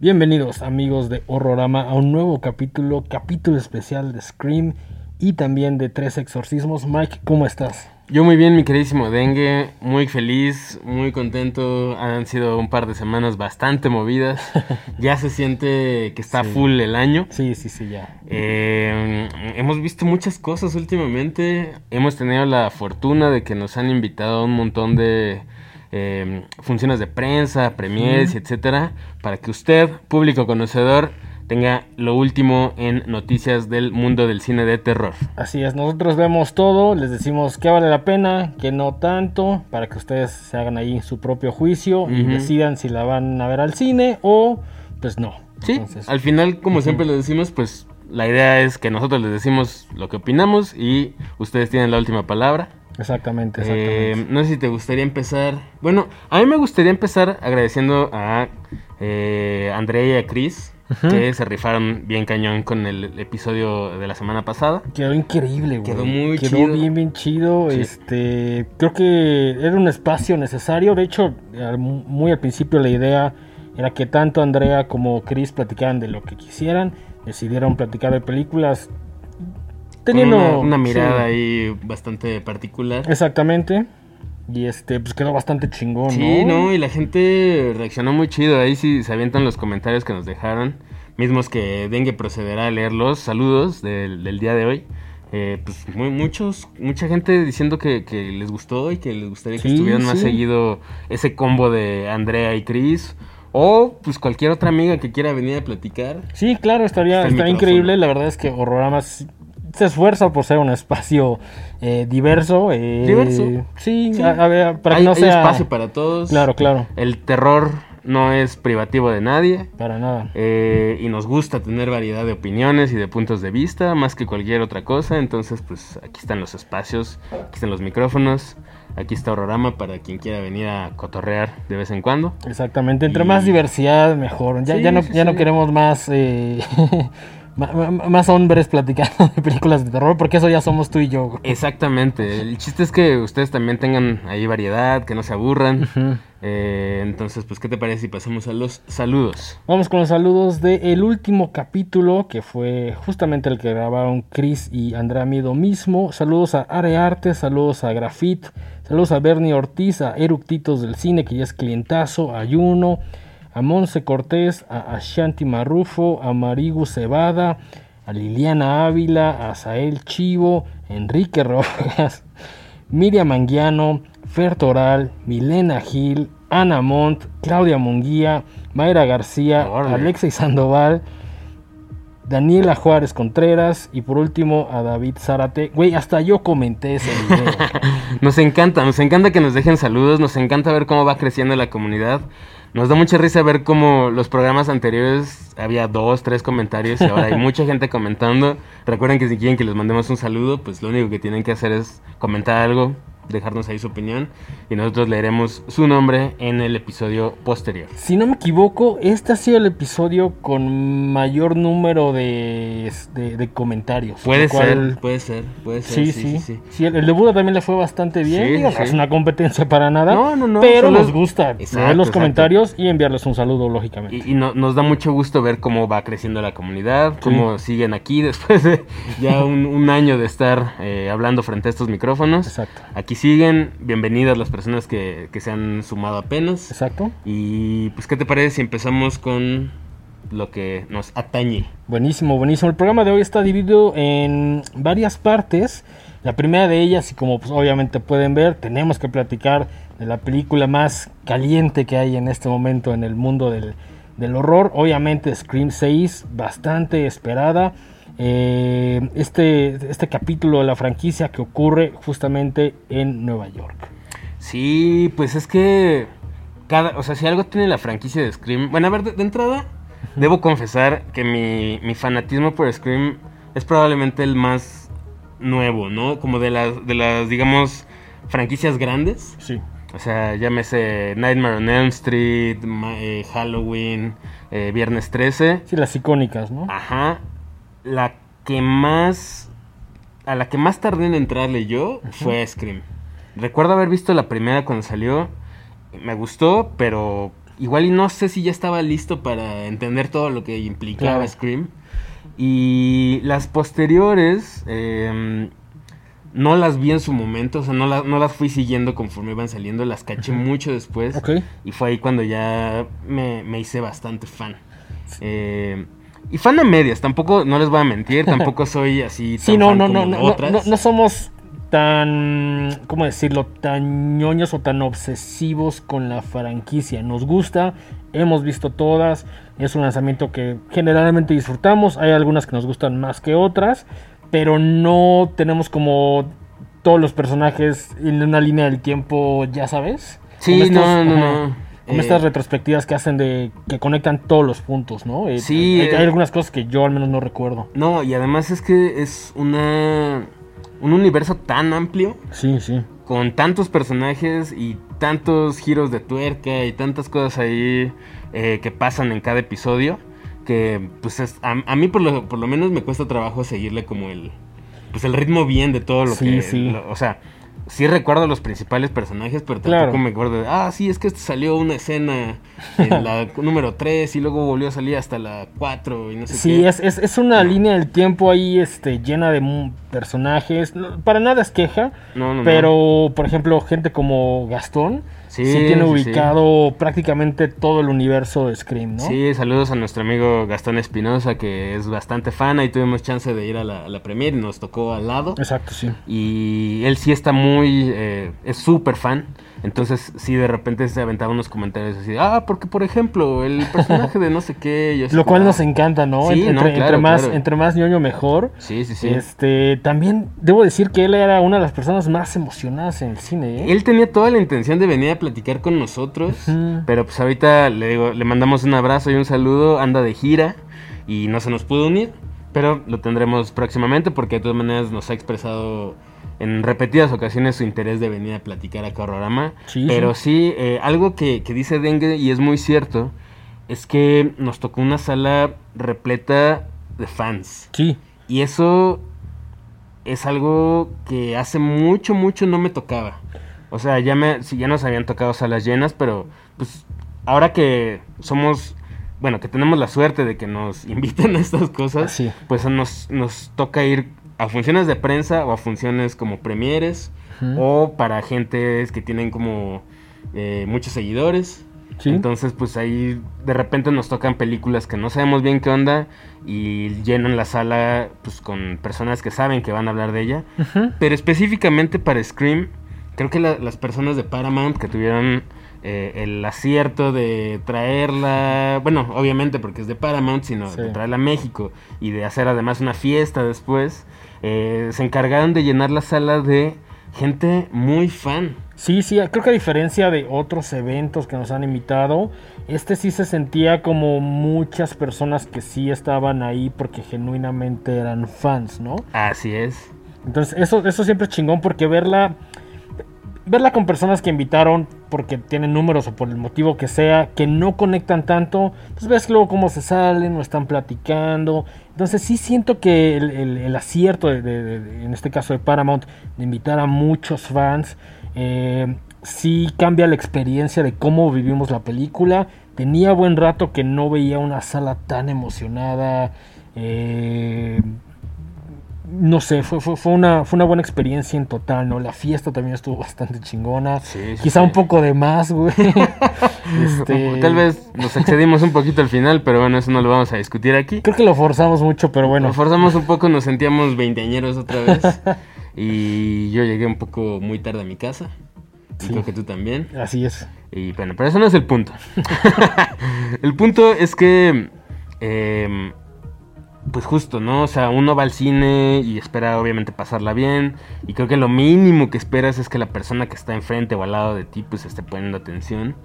Bienvenidos amigos de Horrorama a un nuevo capítulo, capítulo especial de Scream y también de Tres Exorcismos. Mike, ¿cómo estás? Yo muy bien, mi queridísimo Dengue, muy feliz, muy contento. Han sido un par de semanas bastante movidas. ya se siente que está Sí. full el año. Sí, sí, sí, ya. Eh, hemos visto muchas cosas últimamente. Hemos tenido la fortuna de que nos han invitado a un montón de eh, funciones de prensa, premiers, y etcétera, para que usted, público conocedor, tenga lo último en noticias del mundo del cine de terror. Así es, nosotros vemos todo, les decimos que vale la pena, que no tanto, para que ustedes se hagan ahí su propio juicio y decidan si la van a ver al cine o pues no. Sí, Entonces, al final, como siempre les decimos, pues la idea es que nosotros les decimos lo que opinamos y ustedes tienen la última palabra. exactamente, Eh, exactamente. no sé si te gustaría empezar. Bueno, a mí me gustaría empezar agradeciendo a eh, Andrea y a Chris, Que se rifaron bien cañón con el episodio de la semana pasada. Quedó increíble, güey. Quedó muy Quedó chido. bien, bien chido. Sí. Este, creo que era un espacio necesario. De hecho, muy al principio la idea era que tanto Andrea como Chris platicaran de lo que quisieran. Decidieron platicar de películas. Teniendo una, una mirada sí, ahí bastante particular. Exactamente. Y este, pues quedó bastante chingón, Sí, ¿no? no, y la gente reaccionó muy chido. Ahí sí se avientan los comentarios que nos dejaron. Mismos que Dengue procederá a leerlos. Saludos del, del día de hoy. Eh, pues muy, muchos, mucha gente diciendo que, que les gustó y que les gustaría que Sí, estuvieran más seguido ese combo de Andrea y Chris. O pues cualquier otra amiga que quiera venir a platicar. Sí, claro, estaría, estaría micrófono. increíble. La verdad es que Horrorama sí- se esfuerza por ser un espacio eh, diverso. eh, Diverso. Sí, Sí. A, a ver, para hay, que no hay sea... espacio para todos. Claro, claro, El terror no es privativo de nadie. para nada. Eh, y nos gusta tener variedad de opiniones y de puntos de vista, más que cualquier otra cosa. Entonces, pues aquí están los espacios, aquí están los micrófonos, aquí está Horrorama para quien quiera venir a cotorrear de vez en cuando. Exactamente, entre Y- más diversidad, mejor. Ya, Sí, ya, no, sí, ya no queremos más, eh, más hombres platicando de películas de terror, porque eso ya somos tú y yo. güey. Exactamente, el chiste es que ustedes también tengan ahí variedad, que no se aburran. Eh, entonces, pues, ¿qué te parece si pasamos a los saludos? Vamos con los saludos del último capítulo, que fue justamente el que grabaron Chris y Andrea Miedo mismo. Saludos a Arearte, saludos a Grafit, saludos a Bernie Ortiz, a Eructitos del Cine, que ya es clientazo, a Yuno, a Monse Cortés, a Ashanti Marrufo, a Marigu Cebada, a Liliana Ávila, a Sael Chivo, Enrique Rojas, Miriam Anguiano, Fer Toral, Milena Gil, Ana Montt, Claudia Munguía, Mayra García, Órale. Alexa Sandoval, Daniela Juárez Contreras y por último a David Zárate. Güey, hasta yo comenté ese video. Nos encanta, nos encanta que nos dejen saludos, nos encanta ver cómo va creciendo la comunidad. Nos da mucha risa ver cómo los programas anteriores había dos, tres comentarios y ahora hay mucha gente comentando. Recuerden que si quieren que les mandemos un saludo, pues lo único que tienen que hacer es comentar algo, dejarnos ahí su opinión y nosotros leeremos su nombre en el episodio posterior. si no me equivoco, este ha sido el episodio con mayor número de, de- de comentarios. Puede cual- ser, puede ser, puede ser. Sí, sí, sí. el, el de Buda también le fue bastante bien. Sí, Digo, sí. no es una competencia para nada. No, no, no, Pero nos gusta Exacto, leer los exacto. comentarios y enviarles un saludo, lógicamente. Y, y no- nos da mucho gusto ver cómo va creciendo la comunidad, cómo siguen aquí después de ya un, un año de estar eh, hablando frente a estos micrófonos. Exacto. Aquí siguen, bienvenidas las personas que, que se han sumado apenas. Exacto. Y pues, ¿qué te parece si empezamos con lo que nos atañe? Buenísimo, buenísimo. El programa de hoy está dividido en varias partes. La primera de ellas, y como pues, obviamente pueden ver, tenemos que platicar de la película más caliente que hay en este momento en el mundo del, del horror. Obviamente Scream 6, bastante esperada. Eh, este, este capítulo de la franquicia que ocurre justamente en Nueva York. Sí, pues es que cada, o sea, si algo tiene la franquicia de Scream, bueno, a ver, de, de entrada debo confesar que mi, mi fanatismo por Scream es probablemente el más nuevo, ¿no? Como de las de las digamos franquicias grandes. Sí. O sea, llámese Nightmare on Elm Street, eh, Halloween, eh, Viernes 13. Sí, las icónicas, ¿no? Ajá. La que más. A la que más tardé en entrarle yo fue Scream. Recuerdo haber visto la primera cuando salió. Me gustó, pero igual y no sé si ya estaba listo para entender todo lo que implicaba Claro. Scream. Y las posteriores. em, no las vi en su momento, o sea, no, la- no las fui siguiendo conforme iban saliendo, las caché mucho después. Y fue ahí cuando ya me, me hice bastante fan. Eh, y fan a medias, tampoco, no les voy a mentir, tampoco soy así tan Sí, no, fan no, como no, no, no, otras. no, no somos tan, ¿cómo decirlo? Tan ñoños o tan obsesivos con la franquicia. Nos gusta, hemos visto todas, es un lanzamiento que generalmente disfrutamos, hay algunas que nos gustan más que otras, pero no tenemos como todos los personajes en una línea del tiempo, ya sabes. Sí, estos- no, no, ajá, no. Como Eh, estas retrospectivas que hacen de que conectan todos los puntos, ¿no? Eh, Sí, hay, eh. hay algunas cosas que yo al menos no recuerdo. No, y además es que es una un universo tan amplio, Sí, sí. con tantos personajes y tantos giros de tuerca y tantas cosas ahí eh, que pasan en cada episodio, que pues es, a, a mí por lo, por lo menos me cuesta trabajo seguirle como el, pues el ritmo bien de todo lo Sí, que... sí. lo- o sea, sí recuerdo los principales personajes, pero tampoco Claro. me acuerdo de, ah, sí, es que salió una escena en la número 3 y luego volvió a salir hasta la 4 y no sé Sí, qué. es, es, es una línea del tiempo ahí este, llena de personajes. No, para nada es queja, no. pero por ejemplo, gente como Gastón Sí, sí, tiene sí, sí. ubicado prácticamente todo el universo de Scream, ¿no? Sí, saludos a nuestro amigo Gastón Espinosa, que es bastante fan. Ahí tuvimos chance de ir a la, a la premier y nos tocó al lado. Exacto, sí. Y él sí está muy. eh, es súper fan. Entonces, sí, de repente se aventaba unos comentarios así: Ah, porque por ejemplo, el personaje de no sé qué. y así Lo cual como, nos encanta, ¿no? Sí, entre, no, entre claro, más, claro. entre más ñoño mejor. Sí, sí, sí. Este, también debo decir que él era una de las personas más emocionadas en el cine, ¿eh? Él tenía toda la intención de venir a platicar con nosotros, pero pues ahorita le, digo, le mandamos un abrazo y un saludo, anda de gira y no se nos pudo unir, pero lo tendremos próximamente porque de todas maneras nos ha expresado en repetidas ocasiones su interés de venir a platicar a Horrorama. Sí, pero sí, eh, algo que, que dice Dengue y es muy cierto, es que nos tocó una sala repleta de fans. Sí, Y eso es algo que hace mucho, mucho no me tocaba. O sea, ya, me, sí, ya nos habían tocado salas llenas, pero pues ahora que somos, bueno, que tenemos la suerte de que nos invitan a estas cosas, Sí. pues nos, nos toca ir a funciones de prensa o a funciones como premieres o para gentes que tienen como eh, muchos seguidores. Sí. Entonces, pues ahí de repente nos tocan películas que no sabemos bien qué onda y llenan la sala pues con personas que saben que van a hablar de ella. Pero específicamente para Scream, creo que la- las personas de Paramount que tuvieron eh, el acierto de traerla, bueno, obviamente porque es de Paramount, sino Sí. de traerla a México y de hacer además una fiesta después, eh, se encargaron de llenar la sala de gente muy fan. Sí, sí, creo que a diferencia de otros eventos que nos han invitado, este sí se sentía como muchas personas que sí estaban ahí porque genuinamente eran fans, ¿no? Así es. Entonces, eso, eso siempre es chingón porque verla, verla con personas que invitaron porque tienen números o por el motivo que sea, que no conectan tanto, pues ves luego cómo se salen o están platicando. Entonces sí siento que el, acierto, de- en este caso de Paramount, de invitar a muchos fans, eh, sí cambia la experiencia de cómo vivimos la película. Tenía buen rato que no veía una sala tan emocionada. eh, no sé, fue, fue, fue una, fue una buena experiencia en total, ¿no? La fiesta también estuvo bastante chingona. Sí, sí, Quizá sí. un poco de más, güey. Este, Tal vez nos excedimos un poquito al final, pero bueno, eso no lo vamos a discutir aquí. Creo que lo forzamos mucho, pero bueno. Nos forzamos un poco, nos sentíamos veinteañeros otra vez. y yo llegué un poco muy tarde a mi casa. Y Sí. creo que tú también. Así es. Y bueno, pero eso no es el punto. el punto es que, em, pues justo, ¿no? O sea, uno va al cine y espera obviamente pasarla bien. Y creo que lo mínimo que esperas es que la persona que está enfrente o al lado de ti, pues esté poniendo atención.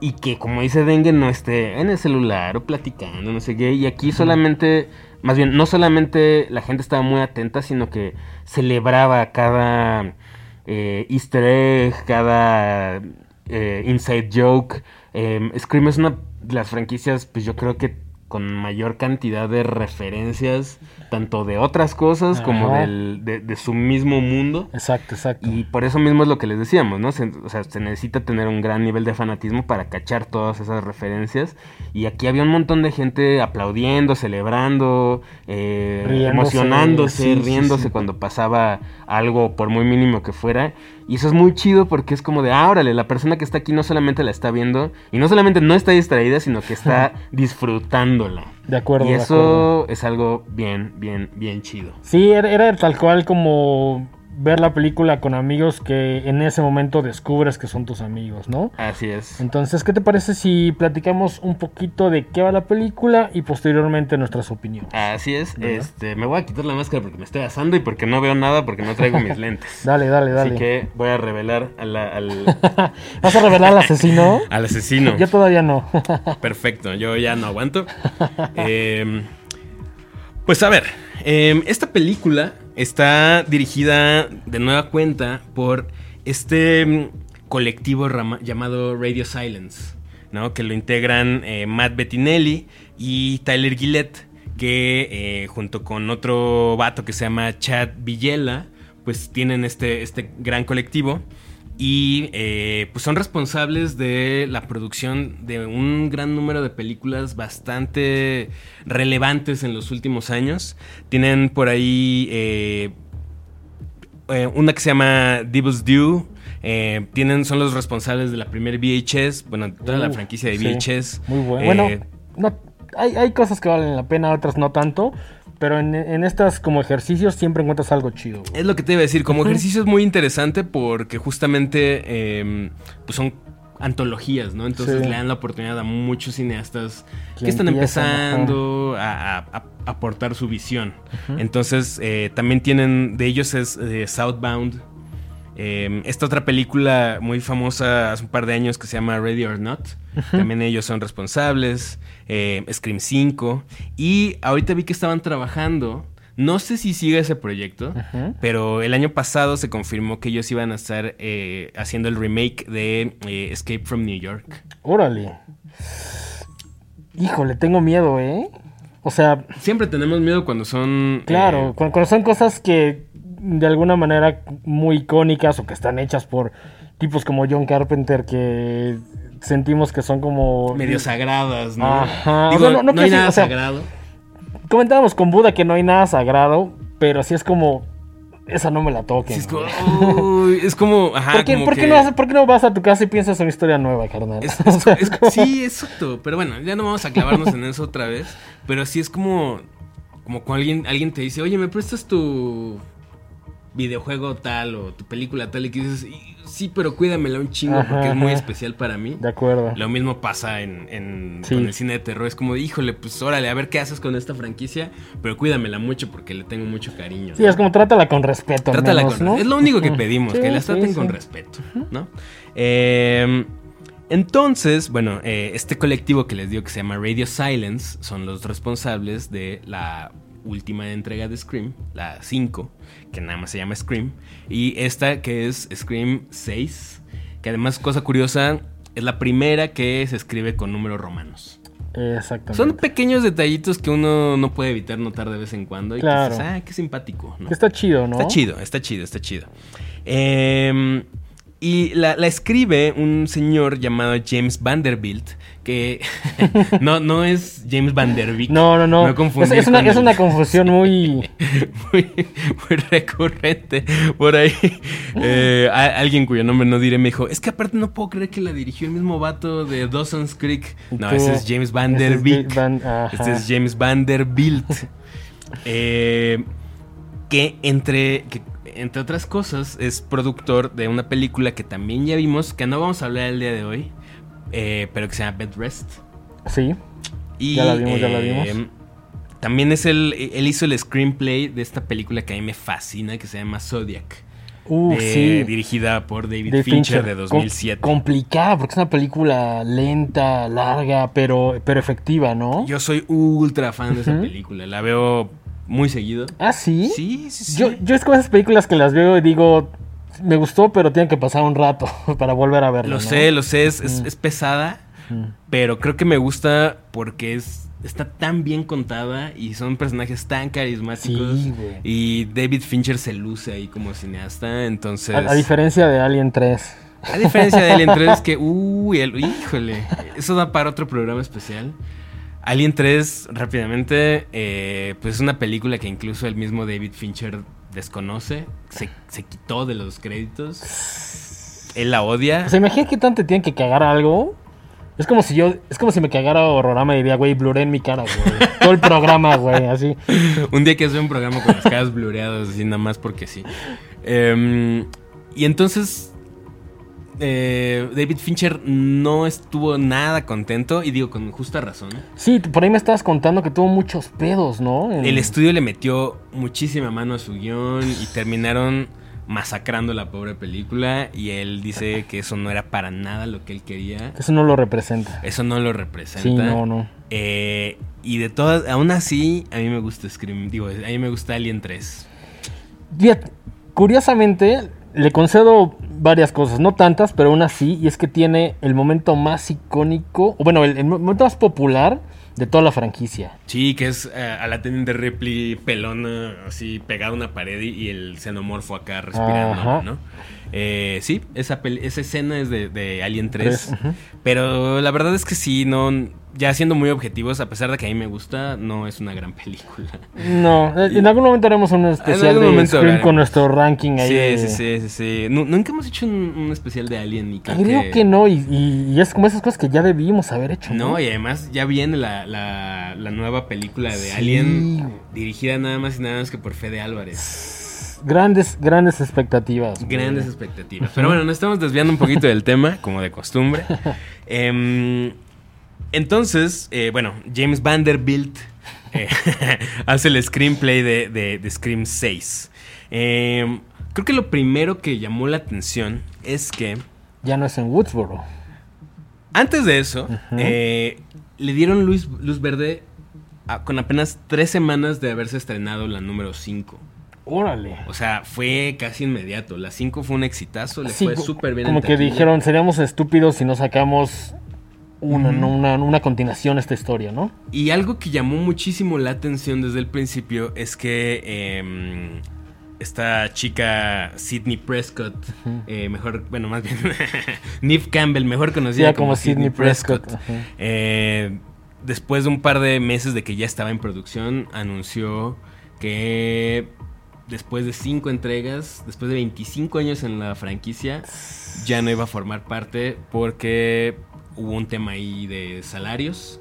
Y que, como dice Dengue, no esté en el celular o platicando, no sé qué. Y aquí solamente, más bien, no solamente la gente estaba muy atenta, sino que celebraba cada eh, easter egg, cada eh, inside joke. Eh, Scream es una de las franquicias, pues yo creo que con mayor cantidad de referencias, tanto de otras cosas como del, de, de su mismo mundo. Exacto, exacto. Y por eso mismo es lo que les decíamos, ¿no? Se- o sea, se necesita tener un gran nivel de fanatismo para cachar todas esas referencias. Y aquí había un montón de gente aplaudiendo, celebrando, eh, Riéndose, emocionándose, sí, sí, riéndose sí. cuando pasaba algo, por muy mínimo que fuera. Y eso es muy chido porque es como de, ah, órale, la persona que está aquí no solamente la está viendo, y no solamente no está distraída, sino que está disfrutándola. De acuerdo. y eso acuerdo. es algo bien, bien, bien chido. Sí, era, era tal cual como ver la película con amigos que en ese momento descubres que son tus amigos, ¿no? Así es. Entonces, ¿qué te parece si platicamos un poquito de qué va la película y posteriormente nuestras opiniones? Así es, ¿Verdad? este, me voy a quitar la máscara porque me estoy asando y porque no veo nada porque no traigo mis lentes. Dale, dale, dale. Así que voy a revelar a la- al, ¿Vas a revelar al asesino? al asesino. Yo todavía no. Perfecto, yo ya no aguanto. Em, pues a ver, em, esta película está dirigida de nueva cuenta por este mm, colectivo llamado Radio Silence, ¿no? Que lo integran eh, Matt Bettinelli y Tyler Gillette, que eh, junto con otro vato que se llama Chad Villela, pues tienen este, este gran colectivo y eh, pues son responsables de la producción de un gran número de películas bastante relevantes en los últimos años. Tienen por ahí eh, eh, una que se llama Devil's Due. tienen, son los responsables de la primer VHS, bueno, toda la Uh, franquicia de sí, VHS. Muy bueno. Bueno, no, hay, hay cosas que valen la pena, otras no tanto. Pero en, en estas como ejercicios siempre encuentras algo chido. güey. Es lo que te iba a decir, como ejercicio es muy interesante porque justamente eh, pues son antologías, ¿no? Entonces Sí. le dan la oportunidad a muchos cineastas Que que están empezando a, a- a aportar su visión. Entonces eh, también tienen, de ellos es eh, Southbound. Eh, esta otra película muy famosa hace un par de años que se llama Ready or Not. También ellos son responsables. Eh, Scream 5. Y ahorita vi que estaban trabajando. No sé si sigue ese proyecto. Pero el año pasado se confirmó que ellos iban a estar eh, haciendo el remake de eh, Escape from New York. Órale. Híjole, tengo miedo, ¿eh? O sea, Siempre tenemos miedo cuando son... claro, cu- cuando son cosas que de alguna manera muy icónicas o que están hechas por tipos como John Carpenter que sentimos que son como... medio sagradas, ¿no? Ajá, o sea, no- no, no hay nada o sea, sagrado. Comentábamos con Buda que no hay nada sagrado, pero sí es como... Esa no me la toquen. Sí, es como... uy, es como... Ajá, ¿Por, qué, como por qué que- no vas, por qué no vas a tu casa y piensas en una historia nueva, carnal? Es- O es- sea, como- sí, exacto. Pero bueno, ya no vamos a clavarnos en eso otra vez. Pero sí es como. Como cuando alguien, alguien te dice, oye, ¿me prestas tu videojuego tal o tu película tal? Y que dices, "Y- sí, pero cuídamela un chingo Ajá, porque es muy ajá. especial para mí. De acuerdo. Lo mismo pasa en, en- Sí. con el cine de terror. Es como, híjole, pues órale, a ver qué haces con esta franquicia. Pero cuídamela mucho porque le tengo mucho cariño. Sí, ¿no? es como trátala con respeto. al Trátala menos, con- ¿no? Es lo único que pedimos, Sí, que las traten sí. con respeto, ¿no? Eh, entonces, bueno, eh, este colectivo que les digo que se llama Radio Silence son los responsables de la última entrega de Scream, la 5, que nada más se llama Scream, y esta que es Scream 6, que además, cosa curiosa, es la primera que se escribe con números romanos. Exactamente. Son pequeños detallitos que uno no puede evitar notar de vez en cuando y Claro. que dices, ah, qué simpático, Está chido, ¿no? Está chido, está chido, está chido. Em, y la, la escribe un señor llamado James Vanderbilt, que no, no es James Vanderbilt. No, no, no. No es, es una, con es el- una confusión muy... muy, muy recurrente por ahí. Eh, a- alguien cuyo nombre no diré me dijo, es que aparte no puedo creer que la dirigió el mismo vato de Dawson's Creek. No, ese es James ese Vanderbilt. es Van- ajá. Este es James Vanderbilt. Eh, que entre, que entre otras cosas es productor de una película que también ya vimos, que no vamos a hablar el día de hoy, eh, pero que se llama Bed Rest. Sí. Y, Ya la vimos, ya la eh, vimos. También es el, él hizo el screenplay de esta película que a mí me fascina, que se llama Zodiac. Uh, de- sí. Dirigida por David Fincher, de Com- 2007. complicada, porque es una película lenta, larga, pero, pero efectiva, ¿no? Yo soy ultra fan de esa película, la veo muy seguido. Ah, sí. Sí, sí, sí. Yo, yo es como esas películas que las veo y digo, me gustó, pero tiene que pasar un rato para volver a verla. Lo ¿no? sé, lo sé, es, es- Mm. es pesada, Mm. pero creo que me gusta porque es está tan bien contada y son personajes tan carismáticos. Sí, y David Fincher se luce ahí como cineasta, entonces... A, a diferencia de Alien 3. A diferencia de Alien 3, que, uy, el- híjole, eso da para otro programa especial. Alien 3, rápidamente, eh, pues es una película que incluso el mismo David Fincher desconoce, se, se quitó de los créditos. Él la odia. O sea, imagina qué tanto te tienen que cagar algo. Es como si yo, es como si me cagara horrorama y diría, güey, bluré en mi cara, güey. Todo el programa, güey, así. Un día que hace un programa con las caras blureadas, así nada más porque sí. Em, y entonces, eh, David Fincher no estuvo nada contento, y digo con justa razón. Sí, por ahí me estabas contando que tuvo muchos pedos, ¿no? En- El estudio le metió muchísima mano a su guion y terminaron masacrando la pobre película y él dice que eso no era para nada lo que él quería. Eso no lo representa. Eso no lo representa. Sí, no, no. Eh, y de todas, aún así, a mí me gusta Scream, digo, a mí me gusta Alien 3. Fíjate, curiosamente, le concedo varias cosas, no tantas, pero una sí, y es que tiene el momento más icónico, o bueno, el, el momento más popular de toda la franquicia. Sí, que es eh, a la teniente Ripley pelona, así pegada a una pared y, el xenomorfo acá respirando, Ajá. ¿no? Eh, sí, esa, peli- esa escena es de, de Alien 3. Tres, ujú. Pero la verdad es que sí, no, ya siendo muy objetivos, a pesar de que a mí me gusta, no es una gran película. No, eh, en algún momento haremos un especial de Scream con nuestro ranking ahí. Sí, de- sí, sí, sí, sí. Nu- Nunca hemos hecho un, un especial de Alien y creo, Creo que, no, y, y- y es como esas cosas que ya debimos haber hecho. No, No, y además ya viene la, la, la nueva película de Sí. Alien, dirigida nada más y nada menos que por Fede Álvarez. Grandes, grandes expectativas. güey. Grandes expectativas. Pero bueno, nos estamos desviando un poquito del tema, como de costumbre. Em, entonces, eh, bueno, James Vanderbilt eh, hace el screenplay de, de- de Scream 6. Em, creo que lo primero que llamó la atención es que Ya no es en Woodsboro. antes de eso, eh, le dieron luz, luz verde a- con apenas tres semanas de haberse estrenado la número 5. Órale. O sea, fue casi inmediato. La 5 fue un exitazo, le Sí, fue súper bien. en Como que taquilla. dijeron, seríamos estúpidos si no sacamos una, una, una continuación a esta historia, ¿no? Y algo que llamó muchísimo la atención desde el principio es que em, esta chica Sidney Prescott, eh, mejor, bueno, más bien Neve Campbell, mejor conocida Ya como, como Sidney Prescott, eh, después de un par de meses de que ya estaba en producción, anunció que después de cinco entregas, después de 25 años en la franquicia, ya no iba a formar parte porque hubo un tema ahí de salarios.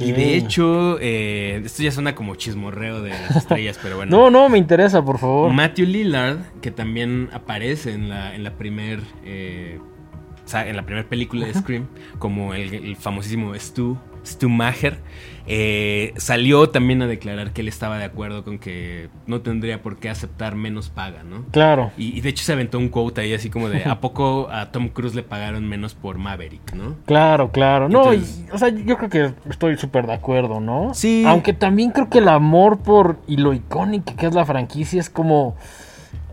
Y de hecho, eh, esto ya suena como chismorreo de las estrellas, pero bueno. No, no, me interesa, por favor. Matthew Lillard, que también aparece en la, en la primer eh, en la primera película de Scream, como el, el famosísimo Stu, Stu Maher, eh, salió también a declarar que él estaba de acuerdo con que no tendría por qué aceptar menos paga, ¿no? Claro. Y, y de hecho se aventó un quote ahí así como de ¿a poco a Tom Cruise le pagaron menos por Maverick, no? Claro, claro. No, Entonces- y- o sea, yo creo que estoy súper de acuerdo, ¿no? Sí. Aunque también creo que el amor por y lo icónico que es la franquicia es como,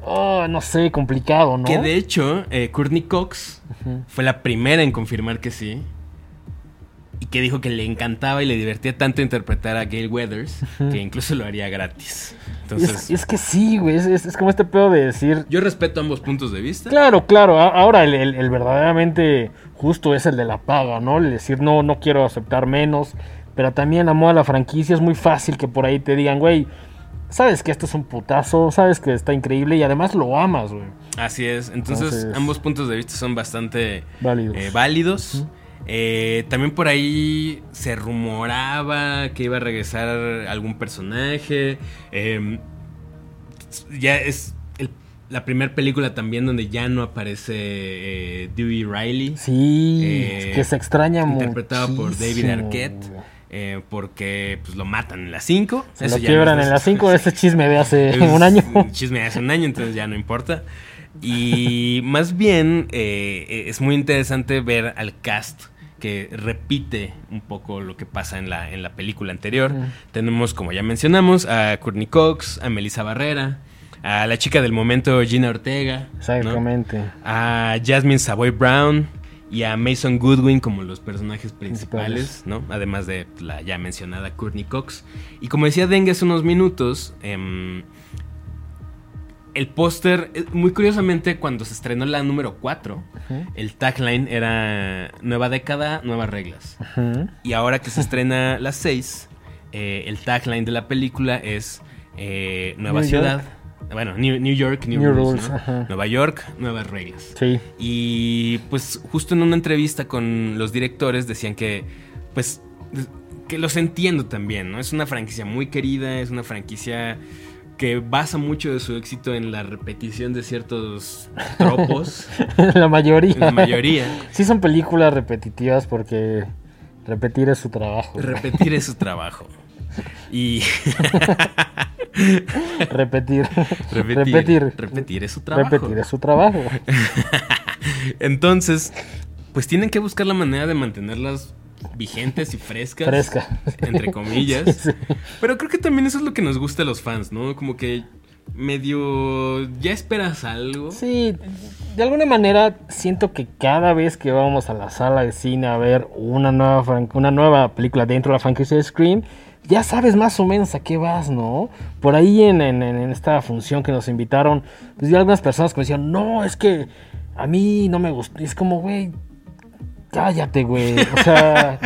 oh, no sé, complicado, ¿no? Que de hecho, eh, Courtney Cox fue la primera en confirmar que sí. Y que dijo que le encantaba y le divertía tanto interpretar a Gail Weathers que incluso lo haría gratis. Entonces, es, es que sí, güey, es, es- es como este pedo de decir, yo respeto ambos puntos de vista. Claro, claro. Ahora el, el- el verdaderamente justo es el de la paga, ¿no? El decir no, no quiero aceptar menos. Pero también amor a la franquicia es muy fácil que por ahí te digan, güey, sabes que esto es un putazo, sabes que está increíble y además lo amas, güey. Así es. Entonces, Entonces- ambos puntos de vista son bastante Válidos. eh, válidos. Eh, también por ahí se rumoraba que iba a regresar algún personaje. Eh, ya es el- la primera película también donde ya no aparece eh, Dewey Riley. Sí, Eh, que se extraña interpretado por muchísimo, David Arquette. eh, porque pues, lo matan en las 5. Se lo quiebran en las 5, ese chisme de hace Es un año. chisme de hace un año, entonces ya no importa. Y más bien eh, es muy interesante ver al cast que repite un poco lo que pasa en la, en la película anterior. Tenemos, como ya mencionamos, a Courtney Cox, a Melissa Barrera, a la chica del momento Gina Ortega, ¿no? Exactamente. a Jasmine Savoy Brown y a Mason Goodwin como los personajes principales, ¿no? Además de la ya mencionada Courtney Cox. Y como decía Dengue hace unos minutos, em, el póster, eh, muy curiosamente, cuando se estrenó la número 4, el tagline era Nueva década, nuevas reglas. Y ahora que se estrena la 6, eh, el tagline de la película es eh, Nueva ciudad. Bueno, New, York, New, Rules. Nueva York, nuevas reglas. Sí. Y pues justo en una entrevista con los directores decían que, pues, que los entiendo también, ¿no? Es una franquicia muy querida, es una franquicia que basa mucho de su éxito en la repetición de ciertos tropos. la mayoría. La mayoría. Sí son películas repetitivas porque repetir es su trabajo. Repetir es su trabajo. Y... repetir. Repetir. Repetir. es su trabajo. Repetir es su trabajo. Entonces, pues tienen que buscar la manera de mantenerlas vigentes y frescas. Fresca. Entre comillas. Pero creo que también eso es lo que nos gusta a los fans, ¿no? Como que medio ya esperas algo. Sí, de alguna manera siento que cada vez que vamos a la sala de cine a ver una nueva, una nueva película dentro de la franquicia de Scream, ya sabes más o menos a qué vas, ¿no? Por ahí en, esta función que nos invitaron, pues vi algunas personas que me decían, no, es que a mí no me gusta. es como, güey, cállate, güey. O sea,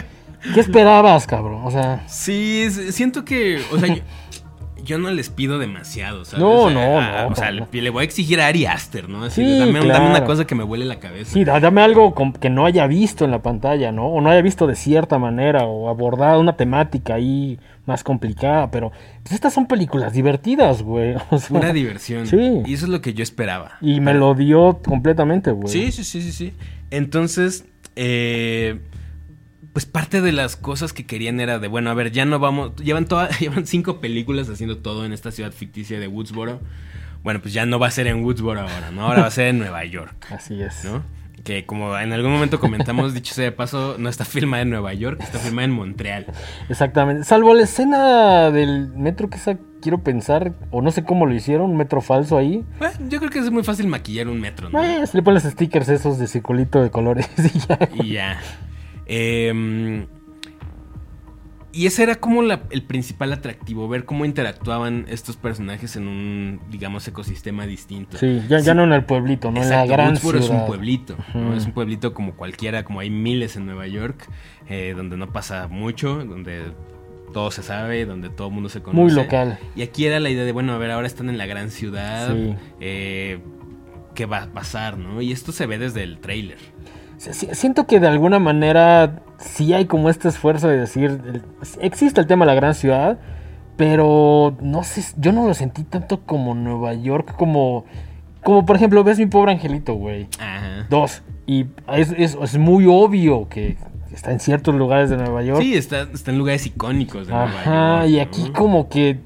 ¿qué esperabas, cabrón? O sea. Sí, siento que, o sea, yo, no les pido demasiado, ¿sabes? No, no, no. O sea, le, voy a exigir a Ari Aster, ¿no? Así, dame, una cosa que me huele la cabeza. Sí, dame algo que no haya visto en la pantalla, ¿no? O no haya visto de cierta manera, o abordado una temática ahí más complicada, pero pues estas son películas divertidas, güey. una diversión. Sí. Y eso es lo que yo esperaba. Y me lo dio completamente, güey. Sí, sí, sí, sí, sí. Entonces, eh, pues parte de las cosas que querían era de, bueno, a ver, ya no vamos, llevan, toda, llevan cinco películas haciendo todo en esta ciudad ficticia de Woodsboro. Bueno, pues ya no va a ser en Woodsboro ahora, ¿no? Ahora va a ser en Nueva York. Así es. ¿No? Que como en algún momento comentamos, dicho sea de paso, no está filmada en Nueva York, está filmada en Montreal. Exactamente. Salvo la escena del metro que quiero pensar, o no sé cómo lo hicieron, un metro falso ahí. Bueno, yo creo que es muy fácil maquillar un metro, ¿no? Eh, se le pones stickers esos de circulito de colores y ya. Y ya. Eh, y ese era como el principal atractivo, ver cómo interactuaban estos personajes en un, digamos, ecosistema distinto. Sí, ya, no en el pueblito, no en la gran ciudad. es un pueblito, ¿no? Es un pueblito como cualquiera, como hay miles en Nueva York, eh, donde no pasa mucho, donde todo se sabe, donde todo el mundo se conoce. Muy local. Y aquí era la idea de, bueno, a ver, ahora están en la gran ciudad, eh, ¿qué va a pasar, no? Y esto se ve desde el trailer. Siento que de alguna manera sí hay como este esfuerzo de decir, existe el tema de la gran ciudad, pero no sé, yo no lo sentí tanto como Nueva York, como, como por ejemplo, ves mi pobre angelito, güey. Dos. Y es, es, muy obvio que está en ciertos lugares de Nueva York. Sí, está, está en lugares icónicos de Nueva York. y aquí como que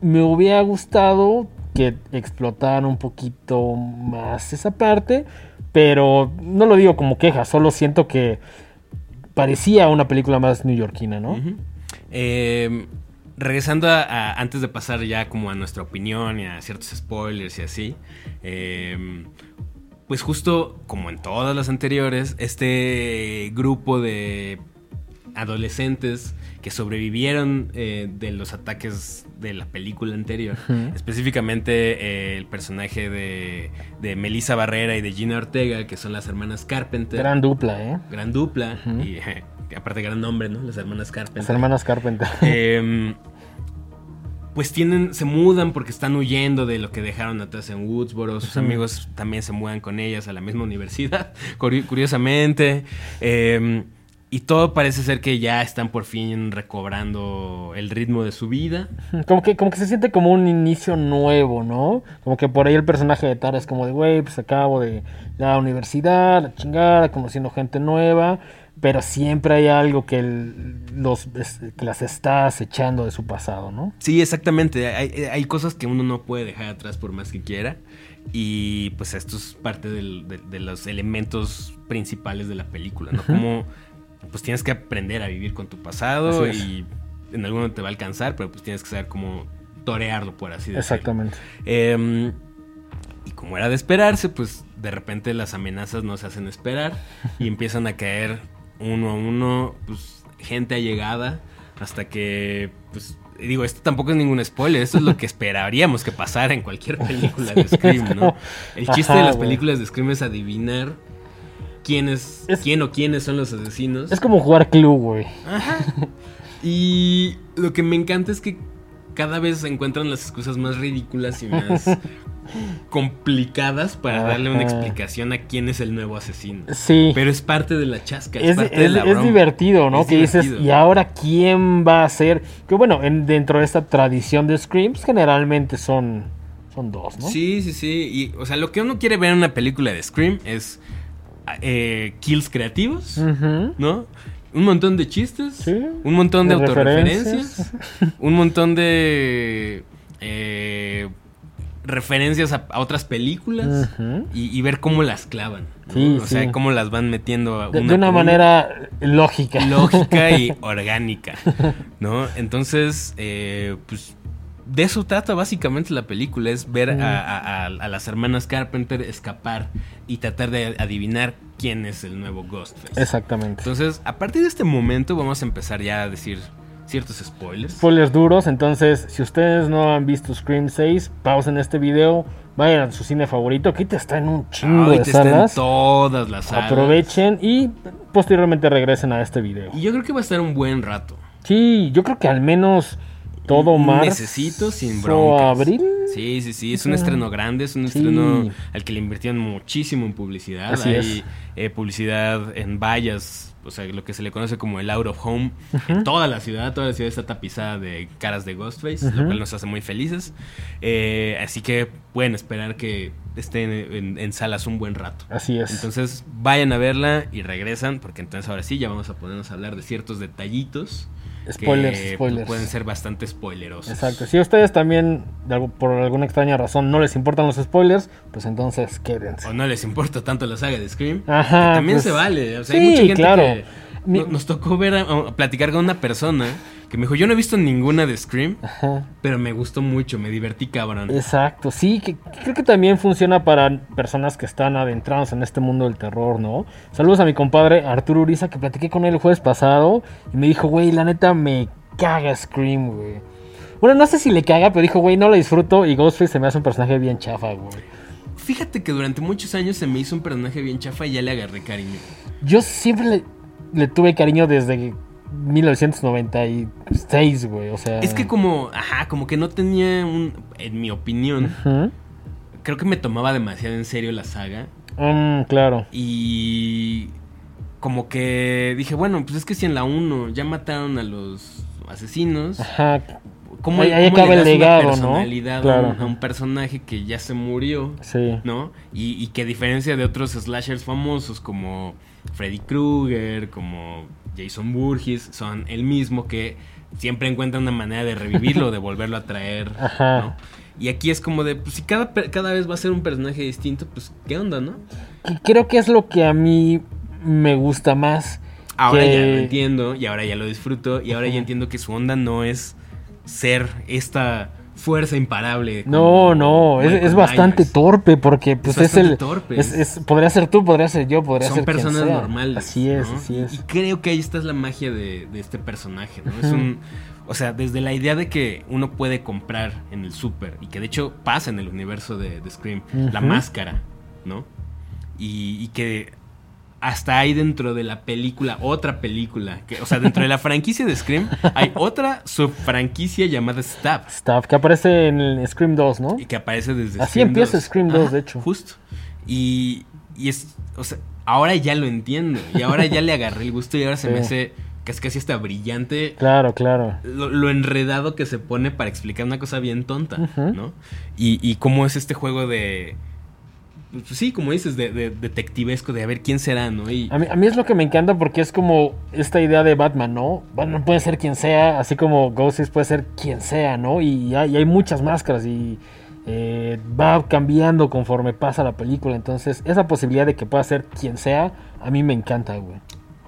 me hubiera gustado que explotaran un poquito más esa parte. Pero no lo digo como queja, solo siento que parecía una película más neoyorquina, ¿no? Em, regresando a, antes de pasar ya como a nuestra opinión y a ciertos spoilers y así, em, pues justo como en todas las anteriores, este grupo de adolescentes que sobrevivieron eh, de los ataques de la película anterior. Específicamente eh, el personaje de, de Melissa Barrera y de Gina Ortega, que son las hermanas Carpenter. Gran dupla, ¿eh? Gran dupla. Y aparte gran nombre, ¿no? Las hermanas Carpenter. Las hermanas Carpenter. Em, pues tienen, se mudan porque están huyendo de lo que dejaron atrás en Woodsboro. Sus amigos también se mudan con ellas a la misma universidad, curiosamente. Eh, y todo parece ser que ya están por fin recobrando el ritmo de su vida. Como que, como que se siente como un inicio nuevo, ¿no? Como que por ahí el personaje de Tara es como de, güey, pues acabo de la universidad, la chingada, conociendo gente nueva. Pero siempre hay algo que, los, que las está acechando de su pasado, ¿no? Sí, exactamente. Hay, hay, cosas que uno no puede dejar atrás por más que quiera. Y pues esto es parte de, los elementos principales de la película, ¿no? Como pues tienes que aprender a vivir con tu pasado y en algún momento te va a alcanzar, pero pues tienes que saber cómo torearlo, por así decirlo. Exactamente. Em, y como era de esperarse, pues de repente las amenazas no se hacen esperar y empiezan a caer uno a uno, pues gente allegada hasta que, pues digo, esto tampoco es ningún spoiler, esto es lo que esperaríamos que pasara en cualquier película de Scream, ¿no? El chiste de las películas de Scream es adivinar quién es, quién o quiénes son los asesinos. Es como jugar club, güey. Ajá. Y lo que me encanta es que cada vez se encuentran las excusas más ridículas y más complicadas para darle una explicación a quién es el nuevo asesino. Sí. Pero es parte de la chasca, es, parte de la es divertido, ¿no? que dices, ¿y ahora quién va a ser? Que bueno, en, dentro de esta tradición de Screams, generalmente son, son dos, ¿no? Sí, sí, sí. Y, o sea, lo que uno quiere ver en una película de Scream es eh, kills creativos, ¿no? Un montón de chistes, un montón de, autorreferencias, un montón de eh, referencias a, otras películas y, ver cómo las clavan. o sea, cómo las van metiendo de, una, manera lógica. Lógica y orgánica, ¿no? Entonces, eh, pues de eso trata básicamente la película, es ver a, las hermanas Carpenter escapar y tratar de adivinar quién es el nuevo Ghostface. Exactamente. Entonces, a partir de este momento vamos a empezar ya a decir ciertos spoilers. Spoilers duros, entonces si ustedes no han visto Scream 6, pausen este video, vayan a su cine favorito, que te está en un chingo de salas. todas las salas. Aprovechen y posteriormente regresen a este video. Y yo creo que va a estar un buen rato. Sí, yo creo que al menos todo más. Necesito sin broncas. abril? Sí, sí, sí. Es un estreno grande, es un estreno al que le invirtieron muchísimo en publicidad. Hay eh, publicidad en vallas, o sea, lo que se le conoce como el out of home. En toda la ciudad, toda la ciudad está tapizada de caras de Ghostface, lo cual nos hace muy felices. Eh, así que pueden esperar que estén en, en, salas un buen rato. Así es. Entonces vayan a verla y regresan, porque entonces ahora sí ya vamos a ponernos a hablar de ciertos detallitos Spoilers, que spoilers. Pueden ser bastante spoilerosos. Exacto. Si a ustedes también, por alguna extraña razón, no les importan los spoilers, pues entonces quédense. O no les importa tanto la saga de Scream. Ajá. también pues se vale. O sea, hay mucha gente claro. que nos tocó ver, platicar con una persona que me dijo, yo no he visto ninguna de Scream, pero me gustó mucho, me divertí cabrón. Exacto, sí, que, creo que también funciona para personas que están adentrados en este mundo del terror, ¿no? Saludos a mi compadre Arturo Uriza, que platiqué con él el jueves pasado y me dijo, güey, la neta me caga Scream, güey. Bueno, no sé si le caga, pero dijo, güey, no lo disfruto y Ghostface se me hace un personaje bien chafa, güey. Fíjate que durante muchos años se me hizo un personaje bien chafa y ya le agarré cariño. Yo siempre le, le tuve cariño desde 1996, güey, o sea... Es que como, ajá, como que no tenía un, en mi opinión, creo que me tomaba demasiado en serio la saga. Mm, claro. Y como que dije, bueno, pues es que si en la 1 ya mataron a los asesinos, ajá. ¿Cómo, ahí, acaba el legado, personalidad a, un, personaje que ya se murió? Sí. ¿No? Y, y que a diferencia de otros slashers famosos como Freddy Krueger, como Jason Burgess, son el mismo que siempre encuentra una manera de revivirlo, de volverlo a traer. Ajá. Y aquí es como de, pues si cada, cada vez va a ser un personaje distinto, pues qué onda, ¿no? Creo que es lo que a mí me gusta más. Ahora ya lo entiendo y ahora ya lo disfruto y ahora ya entiendo que su onda no es ser esta fuerza imparable. No, no, es, bastante torpe porque pues es, el torpe. Es, podría ser tú, podría ser yo, podría ser personas normales. Así es, así es. Y creo que ahí está la magia de, este personaje, ¿no? Es un o sea, desde la idea de que uno puede comprar en el súper y que de hecho pasa en el universo de, Scream, la máscara, ¿no? y que hasta hay dentro de la película otra película. Que, o sea, dentro de la franquicia de Scream hay otra subfranquicia llamada Stab. Stab, que aparece en Scream 2, ¿no? Y que aparece desde Así empieza Scream 2, de hecho. Justo. Y, y es, o sea, ahora ya lo entiendo. Y ahora ya le agarré el gusto y ahora se me hace casi casi hasta brillante. Claro, claro. Lo, enredado que se pone para explicar una cosa bien tonta, ¿no? Y, y cómo es este juego de sí, como dices, de, detectivesco, de a ver quién será, ¿no? Y... A, mí, a mí es lo que me encanta porque es como esta idea de Batman, ¿no? Bueno, puede ser quien sea, así como Ghostface puede ser quien sea, ¿no? Y hay, hay muchas máscaras y eh, va cambiando conforme pasa la película. Entonces, esa posibilidad de que pueda ser quien sea, a mí me encanta, güey.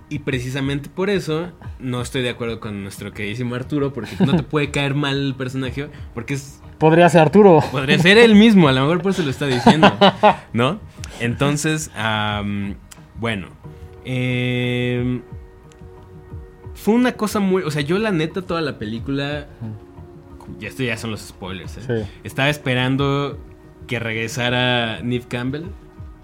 Y precisamente por eso no estoy de acuerdo con nuestro queridísimo Arturo, porque no te puede caer mal el personaje, porque es Podría ser Arturo. Podría ser él mismo, a lo mejor por eso lo está diciendo, ¿no? Entonces, am, bueno. em, fue una cosa muy. O sea, yo la neta, toda la película. Ya esto ya son los spoilers, ¿eh? Sí. Estaba esperando que regresara Neve Campbell.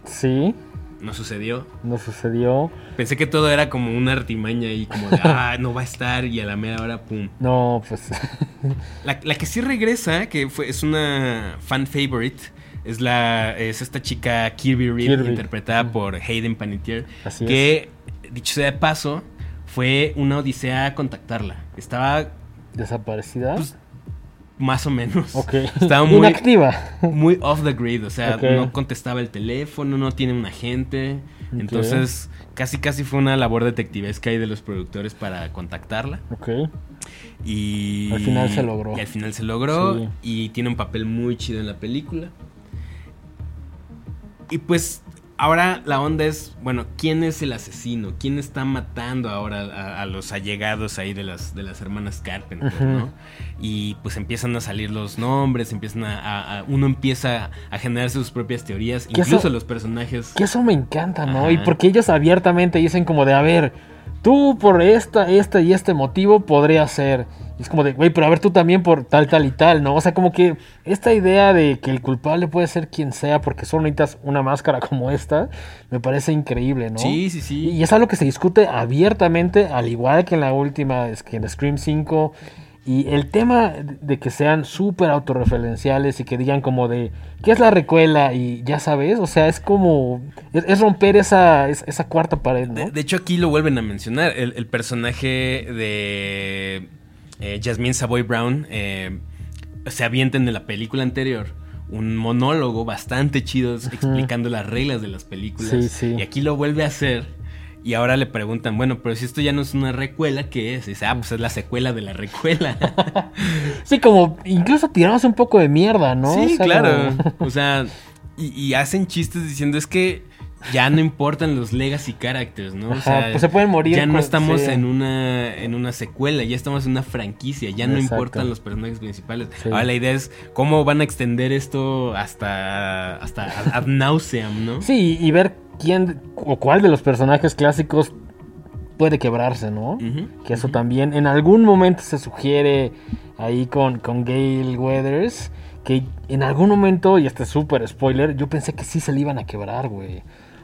Sí, No sucedió. no sucedió. Pensé que todo era como una artimaña y como de, ah, no va a estar y a la mera hora, pum. No, pues. La, la que sí regresa, que fue, es una fan favorite, es la es esta chica Kirby Reed, Kirby. interpretada por Hayden Panettiere, Así que, dicho sea de paso, fue una odisea contactarla. Estaba Desaparecida. Pues, más o menos. ok. Estaba muy, Inactiva. muy off the grid, o sea, no contestaba el teléfono, no tiene un agente. Entonces, casi casi fue una labor detectivesca ahí de los productores para contactarla. Ok. Y Al final se logró. Y al final se logró. Sí. Y tiene un papel muy chido en la película. Y pues ahora la onda es, bueno, ¿quién es el asesino? ¿Quién está matando ahora a, a los allegados ahí de las, de las hermanas Carpenter. ¿no? Y pues empiezan a salir los nombres, empiezan a, a- a- uno empieza a generar sus propias teorías, incluso eso- los personajes. Que eso me encanta, ¿no? Ajá. Y porque ellos abiertamente dicen como de, a ver, tú por esta, esta y este motivo podría ser. Y es como de, güey, pero a ver tú también por tal, tal y tal, ¿no? O sea, como que esta idea de que el culpable puede ser quien sea porque solo necesitas una máscara como esta, me parece increíble, ¿no? Sí, sí, sí. Y es algo que se discute abiertamente, al igual que en la última, es que en Scream 5. Y el tema de que sean súper autorreferenciales y que digan como de, ¿qué es la recuela? Y ya sabes, o sea, es como, es, es romper esa, es- esa cuarta pared, ¿no? De, de hecho, aquí lo vuelven a mencionar. El, el personaje de eh, Jasmine Savoy Brown eh, se avienta en la película anterior un monólogo bastante chido explicando las reglas de las películas. Sí, sí. Y aquí lo vuelve a hacer. Y ahora le preguntan, bueno, pero si esto ya no es una recuela, ¿qué es? Y dice, ah, pues es la secuela de la recuela. Sí, como incluso tiramos un poco de mierda, ¿no? Sí, O sea, claro. como- O sea, y, y hacen chistes diciendo es que ya no importan los legacy characters, ¿no? O Ajá, sea, pues se pueden morir Ya no estamos sí. en una en una secuela, ya estamos en una franquicia, ya no Exacto. importan los personajes principales. Sí. Ahora la idea es cómo van a extender esto hasta hasta ad nauseam, ¿no? Sí, y ver quién o cuál de los personajes clásicos puede quebrarse, ¿no? Que eso también en algún momento se sugiere ahí con, con Gail Weathers. Que en algún momento, y este es súper spoiler, yo pensé que sí se le iban a quebrar, güey.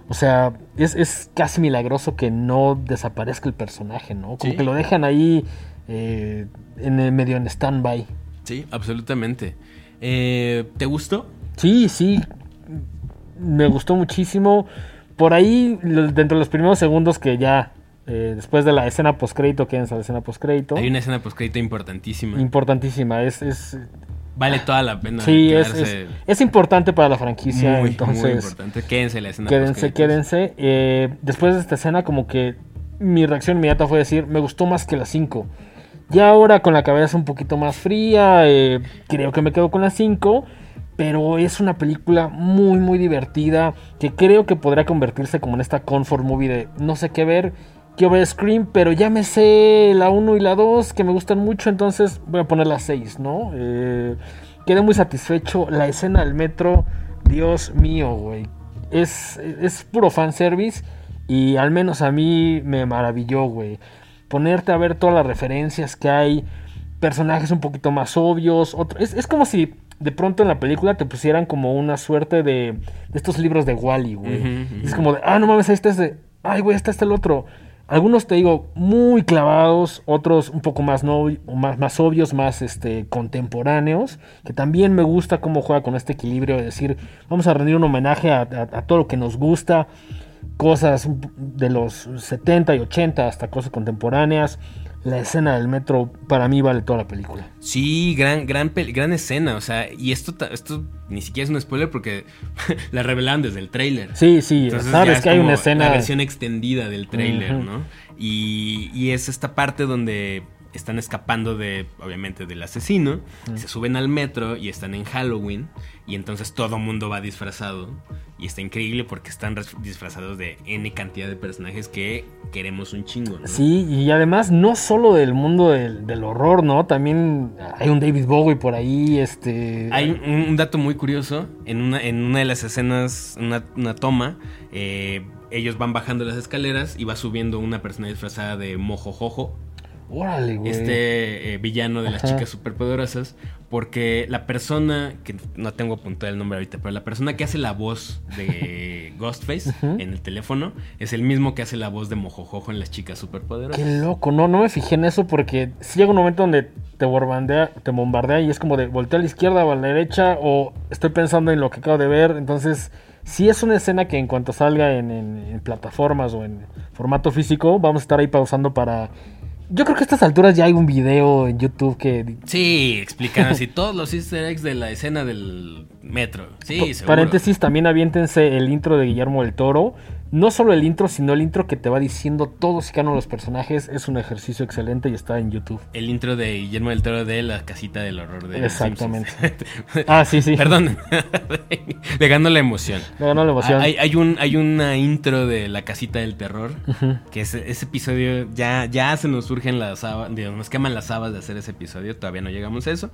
O sea, es, es casi milagroso que no desaparezca el personaje, ¿no? Como Sí. que lo dejan ahí eh, en el medio en stand-by. Sí, absolutamente. Eh, ¿Te gustó? Sí, sí. Me gustó muchísimo. Por ahí, dentro de los primeros segundos que ya, eh, después de la escena postcrédito, quédense a la escena postcrédito. Hay una escena postcrédito importantísima. Importantísima, es, es vale toda la pena. sí, es, quedarse- es, es importante para la franquicia, muy, entonces muy importante. Quédense en la escena quédense, quédense. Eh, después de esta escena, como que mi reacción inmediata fue decir, me gustó más que la 5. Ya ahora con la cabeza un poquito más fría, eh, creo que me quedo con la 5. Pero es una película muy, muy divertida. Que creo que podría convertirse como en esta comfort movie de no sé qué ver. Quiero ver Scream, pero ya me sé la 1 y la 2 que me gustan mucho. Entonces voy a poner la 6, ¿no? Eh, quedé muy satisfecho. La escena del metro, Dios mío, güey. Es, es puro fanservice. Y al menos a mí me maravilló, güey. Ponerte a ver todas las referencias que hay. Personajes un poquito más obvios. otro- es, es como si de pronto en la película te pusieran como una suerte de, de estos libros de Wally, güey. Es como de, ah, no mames, ahí está este. Ay, güey, este el otro. Algunos te digo muy clavados, otros un poco más, no, más, más obvios, más este, contemporáneos, que también me gusta cómo juega con este equilibrio de decir, vamos a rendir un homenaje a, a- a todo lo que nos gusta, cosas de los 70 y 80 hasta cosas contemporáneas. La escena del metro para mí vale toda la película. Sí, gran, gran, gran escena. O sea, y esto, esto ni siquiera es un spoiler porque la revelaron desde el tráiler. Sí, sí, Entonces sabes es que hay una escena... La versión extendida del tráiler, Ujú. ¿no? Y, y es esta parte donde están escapando de, obviamente, del asesino. Se suben al metro y están en Halloween. Y entonces todo mundo va disfrazado. Y está increíble porque están disfrazados de N cantidad de personajes que queremos un chingo, ¿no? Sí, y además no solo del mundo del, del horror, ¿no? También hay un David Bowie por ahí, este... Hay un, un dato muy curioso. En una, en una de las escenas, una, una toma, eh, ellos van bajando las escaleras y va subiendo una persona disfrazada de Mojojojo, Órale, güey. este eh, villano de las Ajá. chicas superpoderosas, porque la persona, que no tengo apuntado el nombre ahorita, pero la persona que hace la voz de Ghostface en el teléfono es el mismo que hace la voz de Mojojojo en las chicas superpoderosas. Qué loco, no, no me fijé en eso porque si llega un momento donde te bombardea, te bombardea y es como de voltear a la izquierda o a la derecha o estoy pensando en lo que acabo de ver, entonces si es una escena que en cuanto salga en, en- en plataformas o en formato físico, vamos a estar ahí pausando para... Yo creo que a estas alturas ya hay un video en YouTube que... Sí, explican así todos los easter eggs de la escena del metro. Sí, Pa- seguro. Paréntesis, también aviéntense el intro de Guillermo del Toro. No solo el intro, sino el intro que te va diciendo todos y cada uno de los personajes. Es un ejercicio excelente y está en YouTube. El intro de Guillermo del Toro de la casita del horror de Exactamente. Ah, sí, sí. Perdón. Dejando la emoción. Me ganó la emoción. Hay, hay un, hay una intro de la casita del terror. Que ese, ese episodio ya, ya se nos surgen las habas. Nos queman las habas de hacer ese episodio. Todavía no llegamos a eso.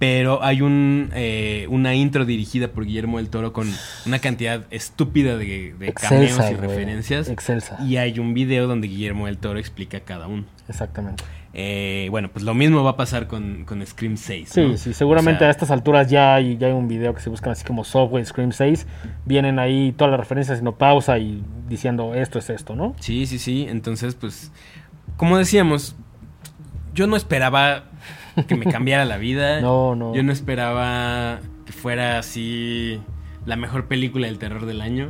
Pero hay un, eh, una intro dirigida por Guillermo del Toro con una cantidad estúpida de, de cameos Referencias. Excelsa. Y hay un video donde Guillermo del Toro explica cada uno. Exactamente. Eh, bueno, pues lo mismo va a pasar con, con Scream 6. Sí, ¿no? sí, seguramente O sea, a estas alturas ya hay, ya hay un video que se buscan así como Software Scream 6. Vienen ahí todas las referencias, no pausa y diciendo esto es esto, ¿no? Sí, sí, sí. Entonces, pues, como decíamos, yo no esperaba que me cambiara la vida. No, no. Yo no esperaba que fuera así la mejor película del terror del año.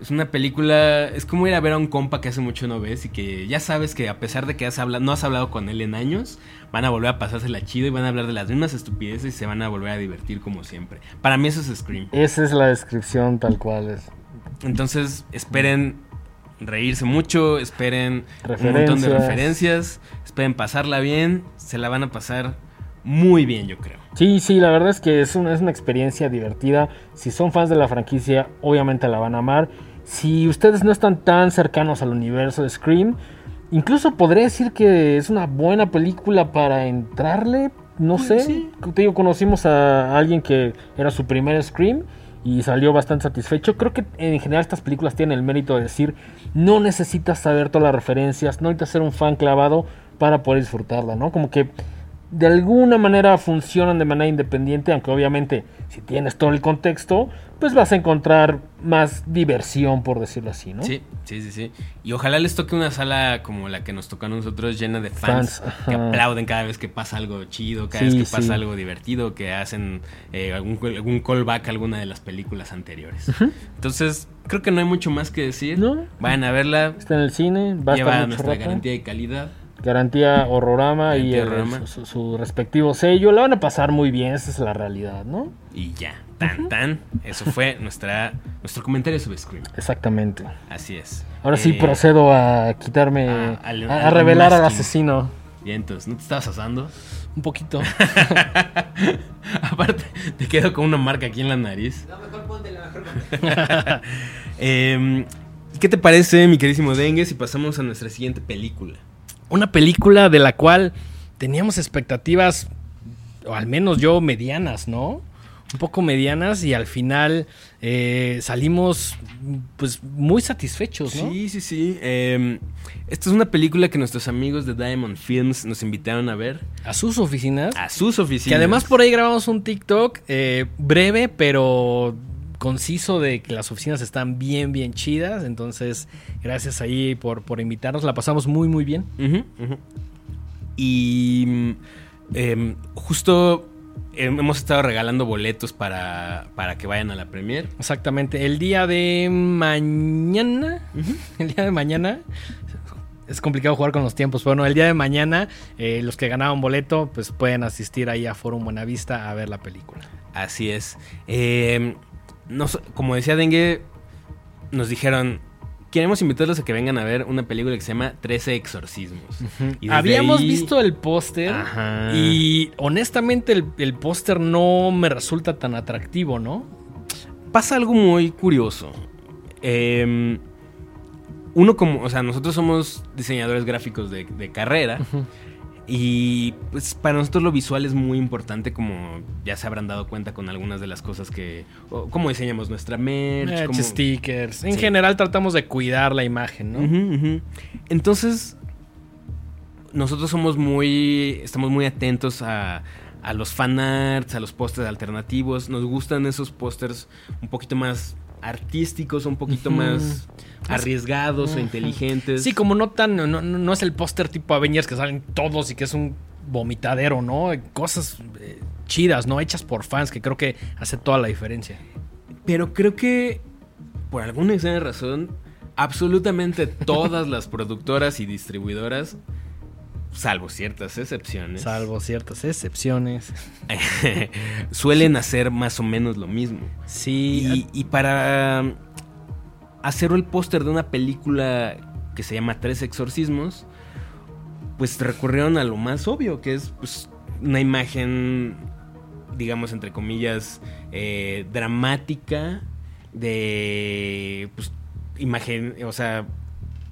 Es una película, es como ir a ver a un compa que hace mucho no ves y que ya sabes que a pesar de que has hablado, no has hablado con él en años, van a volver a pasársela chido y van a hablar de las mismas estupideces y se van a volver a divertir como siempre. Para mí eso es Scream. Esa es la descripción tal cual es. Entonces, esperen reírse mucho, esperen un montón de Referencias. esperen pasarla bien, se la van a pasar muy bien, yo creo. Sí, sí, la verdad es que es una, es una experiencia divertida. Si son fans de la franquicia, obviamente la van a amar. Si ustedes no están tan cercanos al universo de Scream, incluso podría decir que es una buena película para entrarle. No Pues, sé, sí. te digo, conocimos a alguien que era su primer Scream y salió bastante satisfecho. Creo que en general estas películas tienen el mérito de decir, no necesitas saber todas las referencias, no necesitas ser un fan clavado para poder disfrutarla, ¿no? Como que de alguna manera funcionan de manera independiente, aunque obviamente si tienes todo el contexto, pues vas a encontrar más diversión, por decirlo así, ¿no? Sí, sí, sí, sí. Y ojalá les toque una sala como la que nos tocó a nosotros, llena de fans, Fans, que aplauden cada vez que pasa algo chido, cada Sí, vez que pasa algo divertido, que hacen eh, algún, algún callback a alguna de las películas anteriores. Entonces, creo que no hay mucho más que decir. No. Vayan a verla, Está en el cine, va a estar mucho nuestra rato. garantía de calidad. Garantía Horrorama y Garantía el- Horrorama. Su, su respectivo sello. La van a pasar muy bien, esa es la realidad, ¿no? Y ya, tan tan. Eso fue nuestra, nuestro comentario sobre Scream. Exactamente. Así es. Ahora sí Eh, procedo a quitarme, a- revelar al asesino. Bien, entonces, ¿no te estabas asando? Un poquito. Aparte, te quedo con una marca aquí en la nariz. No, mejor ponte la mejor ponte. Eh, ¿Qué te parece, mi queridísimo Dengue, si pasamos a nuestra siguiente película? Una película de la cual teníamos expectativas, o al menos yo, medianas, ¿no? Un poco medianas y al final eh, salimos pues muy satisfechos, ¿no? Sí, sí, sí. Eh, esta es una película que nuestros amigos de Diamond Films nos invitaron a ver A sus oficinas. a sus oficinas. Que además por ahí grabamos un TikTok eh, breve, pero conciso de que las oficinas están bien, bien chidas. Entonces, gracias ahí por, por invitarnos. La pasamos muy, muy bien. Y mm, em, justo em, hemos estado regalando boletos para, para que vayan a la premier. Exactamente. El día de mañana. El día de mañana. Es complicado jugar con los tiempos, pero bueno, el día de mañana eh, los que ganaron boleto pues pueden asistir ahí a Forum Buenavista a ver la película. Así es. Eh, nos- como decía Dengue, nos dijeron, queremos invitarlos a que vengan a ver una película que se llama 13 exorcismos. Y Habíamos ahí- visto el póster y honestamente el, el póster no me resulta tan atractivo, ¿no? pasa algo muy curioso. Em, uno como, o sea, nosotros somos diseñadores gráficos de, de carrera. Y pues para nosotros lo visual es muy importante, como ya se habrán dado cuenta con algunas de las cosas que... cómo diseñamos nuestra merch. Merch, cómo- stickers. En Sí. general tratamos de cuidar la imagen, ¿no? Entonces, nosotros somos muy. Estamos muy atentos a, a los fanarts, a los pósters alternativos. Nos gustan esos pósters un poquito más artísticos, un poquito más arriesgados o inteligentes. Sí, como no tan. No, no- no es el póster tipo Avengers que salen todos y que es un vomitadero, ¿no? Cosas eh, chidas, ¿no? Hechas por fans, que creo que hace toda la diferencia. Pero creo que, por alguna extraña razón, absolutamente todas las productoras y distribuidoras, salvo ciertas excepciones, Salvo ciertas excepciones. suelen hacer más o menos lo mismo. Sí. Y, y para um, hacer el póster de una película que se llama Tres Exorcismos, pues recurrieron a lo más obvio, que es pues, una imagen, digamos, entre comillas, eh, dramática de, pues, imagen, o sea,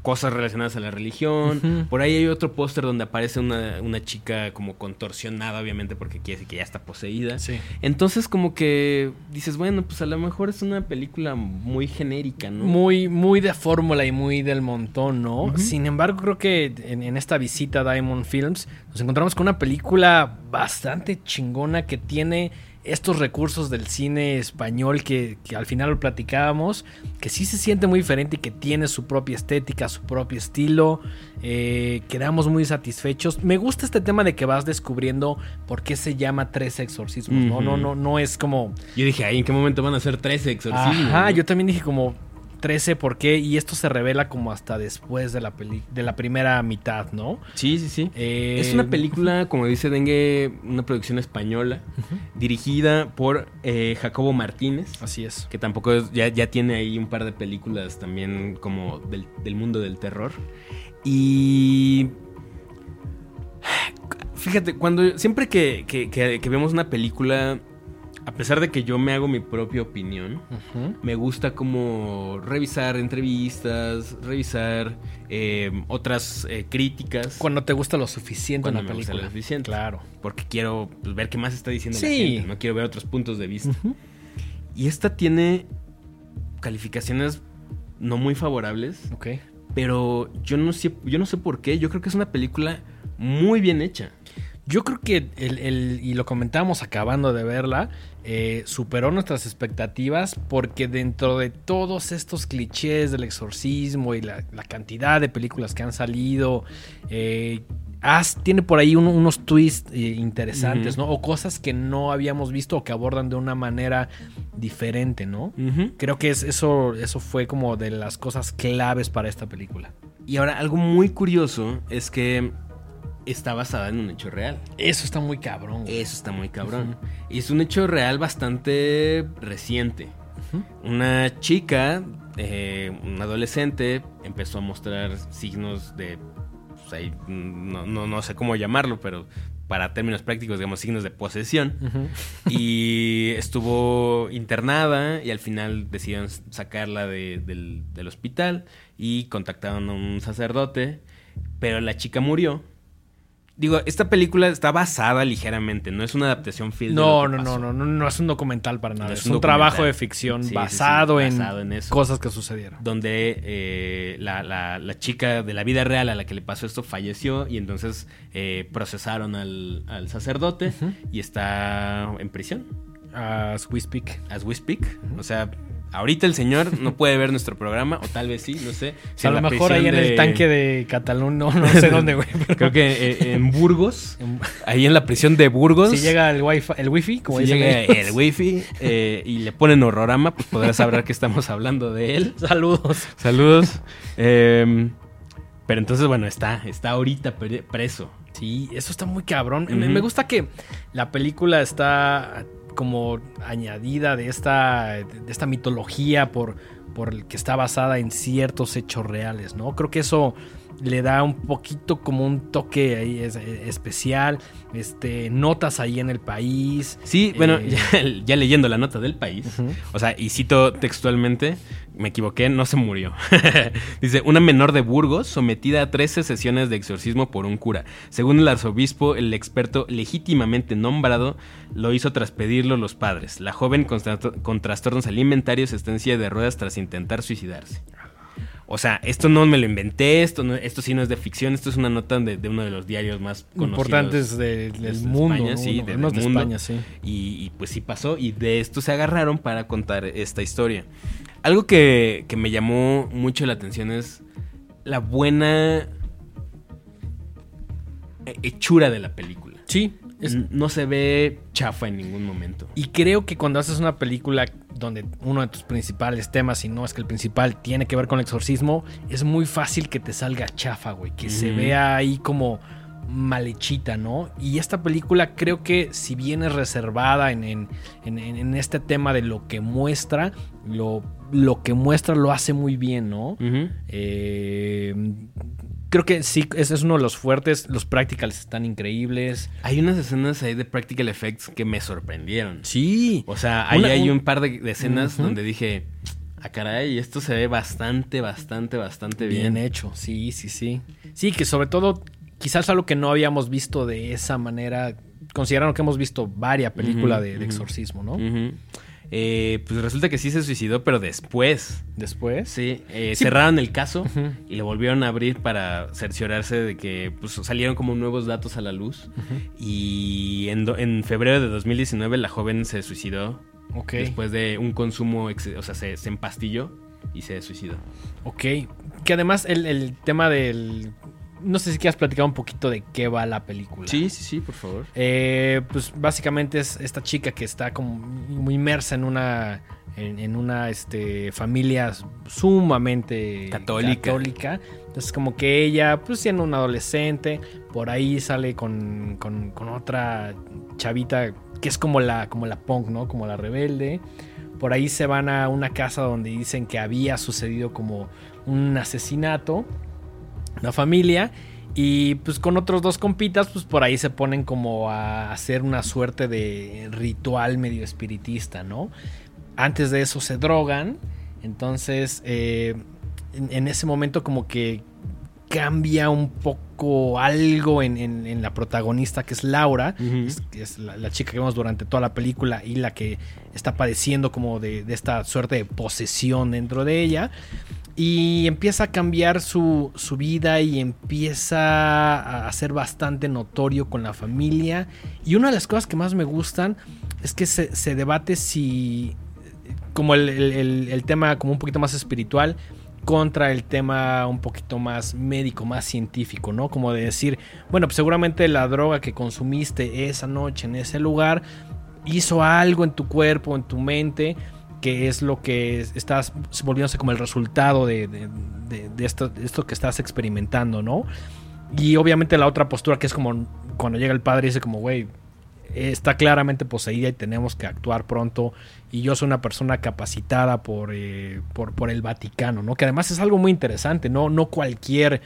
cosas relacionadas a la religión. Por ahí hay otro póster donde aparece una, una chica como contorsionada, obviamente, porque quiere decir que ya está poseída. Sí. Entonces como que dices, bueno, pues a lo mejor es una película muy genérica, ¿no? Muy, muy de fórmula y muy del montón, ¿no? Sin embargo, creo que en, en esta visita a Diamond Films nos encontramos con una película bastante chingona que tiene estos recursos del cine español que, que al final lo platicábamos, que sí se siente muy diferente y que tiene su propia estética, su propio estilo. Eh, quedamos muy satisfechos. Me gusta este tema de que vas descubriendo por qué se llama Tres Exorcismos, ¿no? No, no, no es como... Yo dije, ahí en qué momento van a ser 13 exorcismos. Ajá, yo también dije como 13, ¿por qué? Y esto se revela como hasta después de la, peli de la primera mitad, ¿no? Sí, sí, sí. Eh, Es una película, como dice Dengue, una producción española, dirigida por eh, Jacobo Martínez, Así es. que tampoco es- ya, ya tiene ahí un par de películas también como del, del mundo del terror. Y... Fíjate, cuando siempre que, que- que- que vemos una película, a pesar de que yo me hago mi propia opinión, me gusta como revisar entrevistas, revisar eh, otras eh, críticas. Cuando te gusta lo suficiente Cuando una me gusta película. lo suficiente. Claro. Porque quiero pues, ver qué más está diciendo la Sí. gente. No quiero ver otros puntos de vista. Y esta tiene calificaciones no muy favorables. Ok. Pero yo no sé, yo no sé por qué. Yo creo que es una película muy bien hecha. Yo creo que, el, el- y lo comentábamos acabando de verla, eh, superó nuestras expectativas porque dentro de todos estos clichés del exorcismo y la, la cantidad de películas que han salido, eh, has- tiene por ahí un- unos twists eh, interesantes. ¿no? O cosas que no habíamos visto o que abordan de una manera diferente, ¿no? Creo que es, eso, eso fue como de las cosas claves para esta película. Y ahora, algo muy curioso es que está basada en un hecho real. Eso está muy cabrón. güey. Eso está muy cabrón. Y es un hecho real bastante reciente. Una chica, eh, un adolescente, empezó a mostrar signos de. pues, no, no, no sé cómo llamarlo, pero para términos prácticos, digamos, signos de posesión. Y estuvo internada y al final decidieron sacarla de- del, del hospital y contactaron a un sacerdote, pero la chica murió. Digo, esta película está basada ligeramente, no es una adaptación fiel. de No, lo que no, no, no, no, no es un documental para nada. No es, es un, un trabajo de ficción Sí, sí, sí, basado, en basado en eso. cosas que sucedieron. Donde eh, la, la- la chica de la vida real a la que le pasó esto falleció y entonces eh, procesaron al, al sacerdote y está en prisión. As we speak. as we speak. O sea, ahorita el señor no puede ver nuestro programa, o tal vez sí, no sé. Si a lo mejor ahí en el tanque de Cataluña, no, no sé dónde, güey. pero- Creo que eh, en Burgos, ahí en la prisión de Burgos. Si llega el wifi, el wifi, como si dicen llega ellos. el wifi eh, y le ponen horrorama, pues podrás saber que estamos hablando de él. Saludos. Saludos. Eh, pero entonces, bueno, está, está ahorita pre- preso. Sí, eso está muy cabrón. Me gusta que la película está como añadida de esta, de esta mitología por, por el que está basada en ciertos hechos reales, ¿no? Creo que eso le da un poquito como un toque ahí es- eh, especial, este, notas ahí en el país. Sí, bueno, Eh, ya, ya leyendo la nota del país, o sea, y cito textualmente, me equivoqué, no se murió. Dice, una menor de Burgos sometida a 13 sesiones de exorcismo por un cura. Según el arzobispo, el experto legítimamente nombrado lo hizo tras pedirlo los padres. La joven con, tra- con trastornos alimentarios está en silla de ruedas tras intentar suicidarse. O sea, esto no me lo inventé, esto, no- esto sí no es de ficción, esto es una nota de, de uno de los diarios más conocidos. importantes de- del de mundo. España, ¿no? sí, de- del de mundo. España, sí. Y, y, pues sí pasó, y de esto se agarraron para contar esta historia. Algo que, que me llamó mucho la atención es la buena eh, hechura de la película. Sí, es- No se ve chafa en ningún momento. Y creo que cuando haces una película donde uno de tus principales temas, si no es que el principal, tiene que ver con el exorcismo, es muy fácil que te salga chafa, güey. Que se vea ahí como malhechita, ¿no? Y esta película creo que si bien es reservada en, en- en- en- este tema de lo que muestra, lo, lo que muestra lo hace muy bien, ¿no? Ujú. Eh, creo que sí, ese es uno de los fuertes. Los practicals están increíbles. Hay unas escenas ahí de practical effects que me sorprendieron. Sí. O sea, ahí Una- hay un- un par de, de escenas donde dije, ah, caray, esto se ve bastante, bastante, bastante Bien bien. hecho, sí, sí, sí. Sí, que sobre todo, quizás algo que no habíamos visto de esa manera, considerando que hemos visto varias películas de, exorcismo, ¿no? Eh, pues resulta que sí se suicidó, pero después. Después. Sí, eh, Sí. cerraron el caso y lo volvieron a abrir para cerciorarse de que pues, salieron como nuevos datos a la luz. Y en, febrero de 2019 la joven se suicidó Ok, después de un consumo, o sea, se, se empastilló y se suicidó. ok. Que además el, el tema del... No sé si quieras platicar un poquito de qué va la película. Sí, sí, sí, por favor. Eh, pues básicamente es esta chica que está como muy inmersa en una en, en una este, familia sumamente Católica. católica. Entonces como que ella, pues siendo una adolescente, por ahí sale con, con- con otra chavita que es como la, como la punk, ¿no? Como la rebelde. Por ahí se van a una casa donde dicen que había sucedido como un asesinato. La familia. Y pues con otros dos compitas, pues por ahí se ponen como a hacer una suerte de ritual medio espiritista, ¿no? Antes de eso se drogan. Entonces, eh, en, en ese momento como que cambia un poco algo en, en- en la protagonista que es Laura, es, que es la, la chica que vemos durante toda la película y la que está padeciendo como de, de esta suerte de posesión dentro de ella. Y empieza a cambiar su, su vida y empieza a ser bastante notorio con la familia. Y una de las cosas que más me gustan es que se, se debate si, como el, el- el- tema como un poquito más espiritual, contra el tema un poquito más médico, más científico, ¿no? Como de decir, bueno, pues seguramente la droga que consumiste esa noche en ese lugar hizo algo en tu cuerpo, en tu mente, que es lo que es- estás volviéndose como el resultado de, esto, esto que estás experimentando, ¿no? Y obviamente la otra postura que es como cuando llega el padre y dice como, güey, está claramente poseída y tenemos que actuar pronto. Y yo soy una persona capacitada por, eh, por, el Vaticano, ¿no? Que además es algo muy interesante, ¿no? No cualquier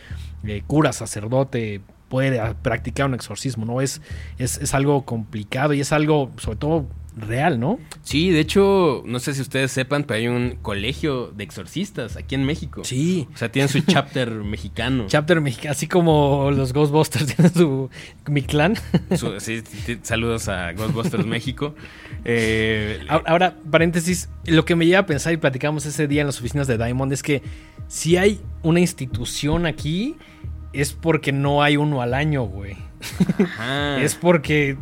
eh, cura, sacerdote puede practicar un exorcismo, ¿no? Es, es, es algo complicado y es algo, sobre todo, real, ¿no? Sí, de hecho, no sé si ustedes sepan, pero hay un colegio de exorcistas aquí en México. Sí. O sea, tienen su chapter mexicano. Chapter mexicano, así como los Ghostbusters tienen su mi clan. Su- sí, saludos a Ghostbusters México. Eh, Ahora, ahora, paréntesis, lo que me lleva a pensar y platicamos ese día en las oficinas de Diamond es que si hay una institución aquí, es porque no hay uno al año, güey. ajá. Es porque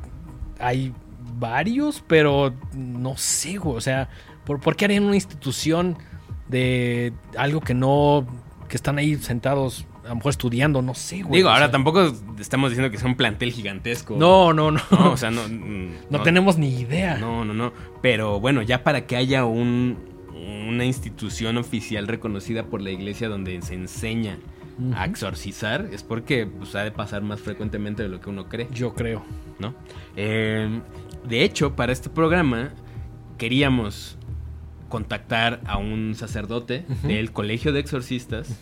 hay varios, pero no sé, güey. O sea, ¿por, por qué harían una institución de algo que no. que están ahí sentados, a lo mejor estudiando? No sé, güey. Digo, ahora sea, tampoco estamos diciendo que sea un plantel gigantesco. No, no, no. No, o sea, no. no, tenemos ni idea. No, no, no. Pero bueno, ya para que haya un, una institución oficial reconocida por la iglesia donde se enseña a exorcizar, es porque pues, ha de pasar más frecuentemente de lo que uno cree, Yo creo. ¿no? Eh, de hecho, para este programa queríamos contactar a un sacerdote del colegio de exorcistas,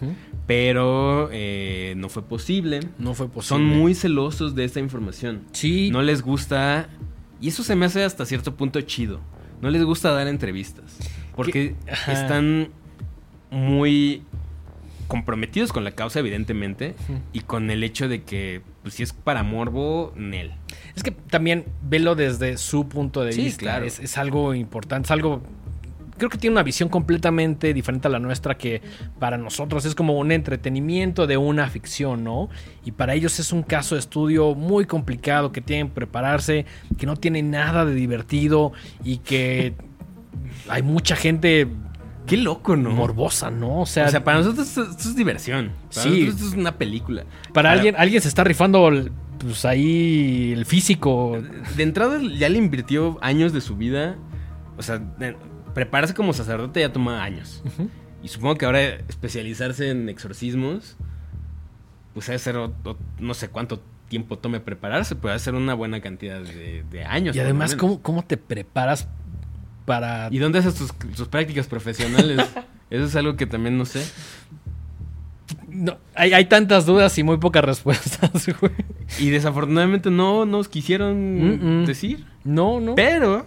pero eh, no fue posible. No fue posible. Son muy celosos de esta información. Sí. No les gusta, y eso se me hace hasta cierto punto chido, no les gusta dar entrevistas, porque están muy comprometidos con la causa, evidentemente, y con el hecho de que, pues si es para morbo, Nel. Es que también velo desde su punto de Sí, vista. claro. Es, es algo importante, es algo... Creo que tiene una visión completamente diferente a la nuestra que para nosotros es como un entretenimiento de una ficción, ¿no? Y para ellos es un caso de estudio muy complicado que tienen que prepararse, que no tiene nada de divertido y que hay mucha gente Qué loco, ¿no? morbosa, ¿no? O sea, o sea, para nosotros esto, esto es diversión. Para Sí. nosotros esto es una película. para alguien, alguien se está rifando el- pues ahí el físico. De entrada ya le invirtió años de su vida. O sea, prepararse como sacerdote ya toma años. Y supongo que ahora especializarse en exorcismos, pues ha de ser o- o- no sé cuánto tiempo tome prepararse, pero ha de ser una buena cantidad de, de años. Y además. ¿cómo, ¿cómo te preparas para... ¿Y dónde haces tus, tus prácticas profesionales? Eso es algo que también no sé. No, hay, hay tantas dudas y muy pocas respuestas, güey. Y desafortunadamente no nos quisieron decir. No, no. Pero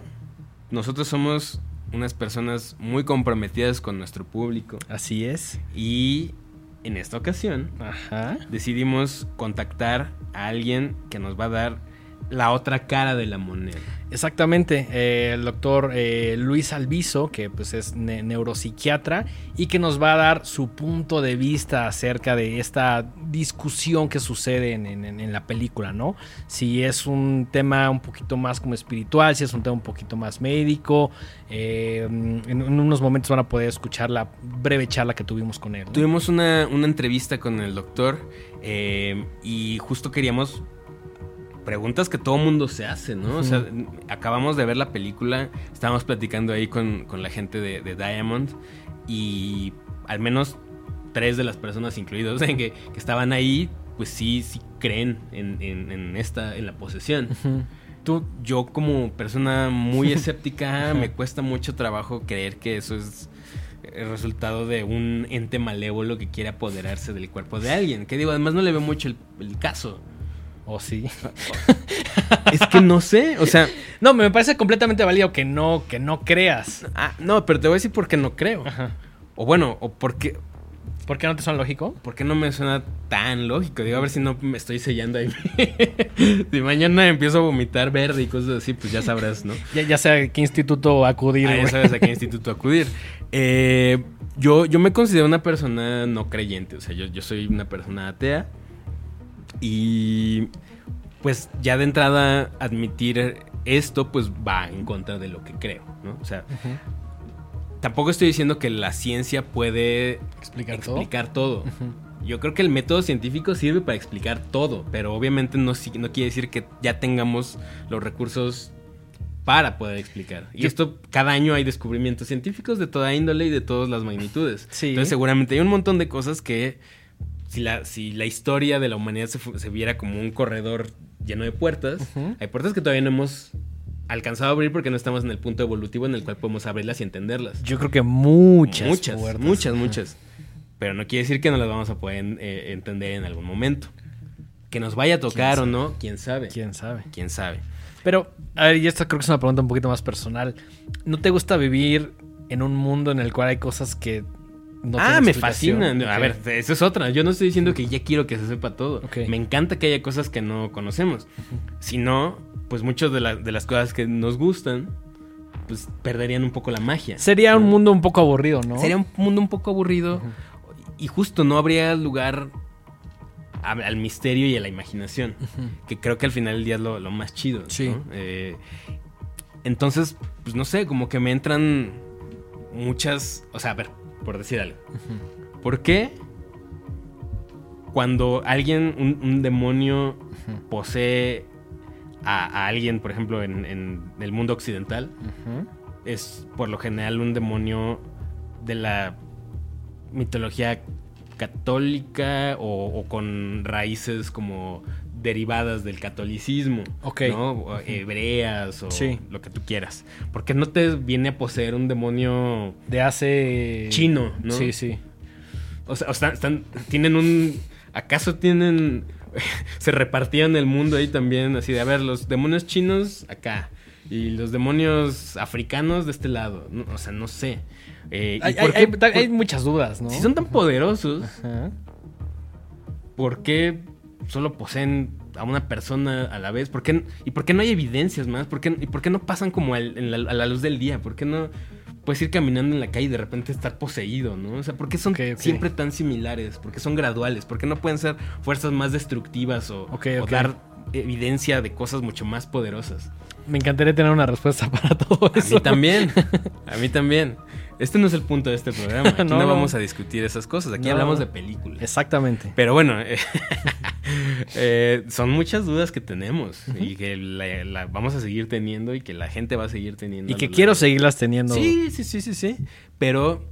nosotros somos unas personas muy comprometidas con nuestro público. Así es. Y en esta ocasión Ajá. decidimos contactar a alguien que nos va a dar la otra cara de la moneda. Exactamente. eh, el doctor eh, Luis Alviso, que pues es ne- neuropsiquiatra y que nos va a dar su punto de vista acerca de esta discusión que sucede en, en- en la película, ¿no? Si es un tema un poquito más como espiritual, si es un tema un poquito más médico. eh, en, en unos momentos van a poder escuchar la breve charla que tuvimos con él. ¿no? Tuvimos una, una entrevista con el doctor eh, y justo queríamos preguntas que todo mundo se hace, ¿no? O sea, acabamos de ver la película, estábamos platicando ahí con, con la gente de, de Diamond y al menos tres de las personas incluidos en que, que estaban ahí, pues sí, sí creen en, en- en esta, en la posesión. Tú, yo como persona muy escéptica, me cuesta mucho trabajo creer que eso es el resultado de un ente malévolo que quiere apoderarse del cuerpo de alguien. Que digo, además no le veo mucho el, el caso. ¿O sí? Es que no sé, o sea, No, me parece completamente válido que no, que no creas. ah, no, pero te voy a decir por qué no creo. Ajá. O bueno, o por qué, ¿Por qué no te suena lógico? por qué no me suena tan lógico. Digo, a ver si no me estoy sellando ahí. si mañana empiezo a vomitar verde y cosas así, pues ya sabrás, ¿no? Ya, ya sé a qué instituto acudir. Ah, ya sabes a qué instituto acudir. Eh, yo, yo me considero una persona no creyente, o sea, yo, yo soy una persona atea. Y pues ya de entrada admitir esto pues va en contra de lo que creo, ¿no? O sea, tampoco estoy diciendo que la ciencia puede ¿Explicar todo? Yo creo que el método científico sirve para explicar todo, pero obviamente no, no quiere decir que ya tengamos los recursos para poder explicar. Y Yo- esto, cada año hay descubrimientos científicos de toda índole y de todas las magnitudes. Sí. Entonces seguramente hay un montón de cosas que si la, si la historia de la humanidad se, viera como un corredor lleno de puertas, hay puertas que todavía no hemos alcanzado a abrir porque no estamos en el punto evolutivo en el cual podemos abrirlas y entenderlas. Yo creo que muchas. Muchas, puertas. muchas, muchas. Pero no quiere decir que no las vamos a poder eh, entender en algún momento. Que nos vaya a tocar o no, quién sabe. ¿Quién sabe? ¿Quién sabe? Pero, a ver, y esta creo que es una pregunta un poquito más personal. ¿No te gusta vivir en un mundo en el cual hay cosas que no ah, me fascina. A ver, esa es otra. Yo no estoy diciendo que ya quiero que se sepa todo. Me encanta que haya cosas que no conocemos. Si no, pues muchas de, la- de las cosas que nos gustan, pues perderían un poco la magia. Sería un mundo un poco aburrido, ¿no? Sería un mundo un poco aburrido y justo no habría lugar a- al misterio y a la imaginación, que creo que al final del día es lo, lo más chido. Sí. ¿no? Eh, entonces, pues no sé, como que me entran muchas, o sea, a ver, por decir algo. ¿Por qué cuando alguien, un, un demonio posee a, a alguien, por ejemplo, en, en el mundo occidental, es por lo general un demonio de la mitología católica o, o con raíces como derivadas del catolicismo, Ok. ¿no? O hebreas o Sí. lo que tú quieras. Porque no te viene a poseer un demonio De hace... chino, ¿no? Sí, sí. O sea, o están, están- tienen un. ¿Acaso tienen. se repartían el mundo ahí también? Así de, a ver, los demonios chinos acá. Y los demonios africanos de este lado. ¿no? O sea, no sé. Eh, ¿y Hay, muchas dudas, ¿no? si son tan poderosos, Ajá. ¿por qué solo poseen a una persona a la vez? ¿Por qué, ¿Y por qué no hay evidencias más? ¿Por qué, ¿Y por qué no pasan como al- en la- a la luz del día? ¿Por qué no puedes ir caminando en la calle y de repente estar poseído, ¿no? O sea, ¿por qué son siempre tan similares? ¿Por qué son graduales? ¿Por qué no pueden ser fuerzas más destructivas o, o dar evidencia de cosas mucho más poderosas? Me encantaría tener una respuesta para todo A eso. mí también. A mí también. Este no es el punto de este programa. Aquí no, vamos a discutir esas cosas. Aquí No. hablamos de películas. Exactamente. Pero bueno, eh, eh, son muchas dudas que tenemos y que la, la vamos a seguir teniendo y que la gente va a seguir teniendo. Y que quiero largo. seguirlas teniendo. Sí, sí, sí, sí, sí. Pero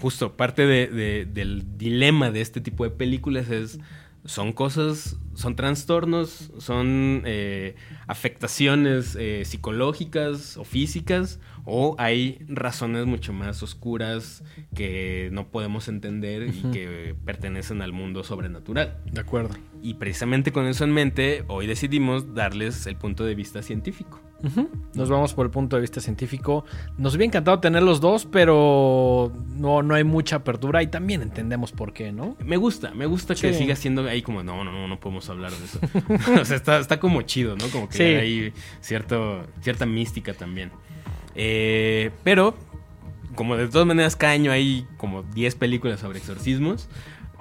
justo parte de- de- del dilema de este tipo de películas es son cosas, son trastornos, son eh, afectaciones eh, psicológicas o físicas, o hay razones mucho más oscuras que no podemos entender y que pertenecen al mundo sobrenatural. De acuerdo. Y precisamente con eso en mente, hoy decidimos darles el punto de vista científico. Nos vamos por el punto de vista científico. Nos hubiera encantado tener los dos, pero no, no hay mucha apertura y también entendemos por qué, ¿no? Me gusta, me gusta que siga siendo ahí como, no, no, no, no podemos hablar de eso. o sea, está, está como chido, ¿no? Como que Sí. hay cierto, cierta mística también. Eh, pero, como de todas maneras cada año hay como 10 películas sobre exorcismos,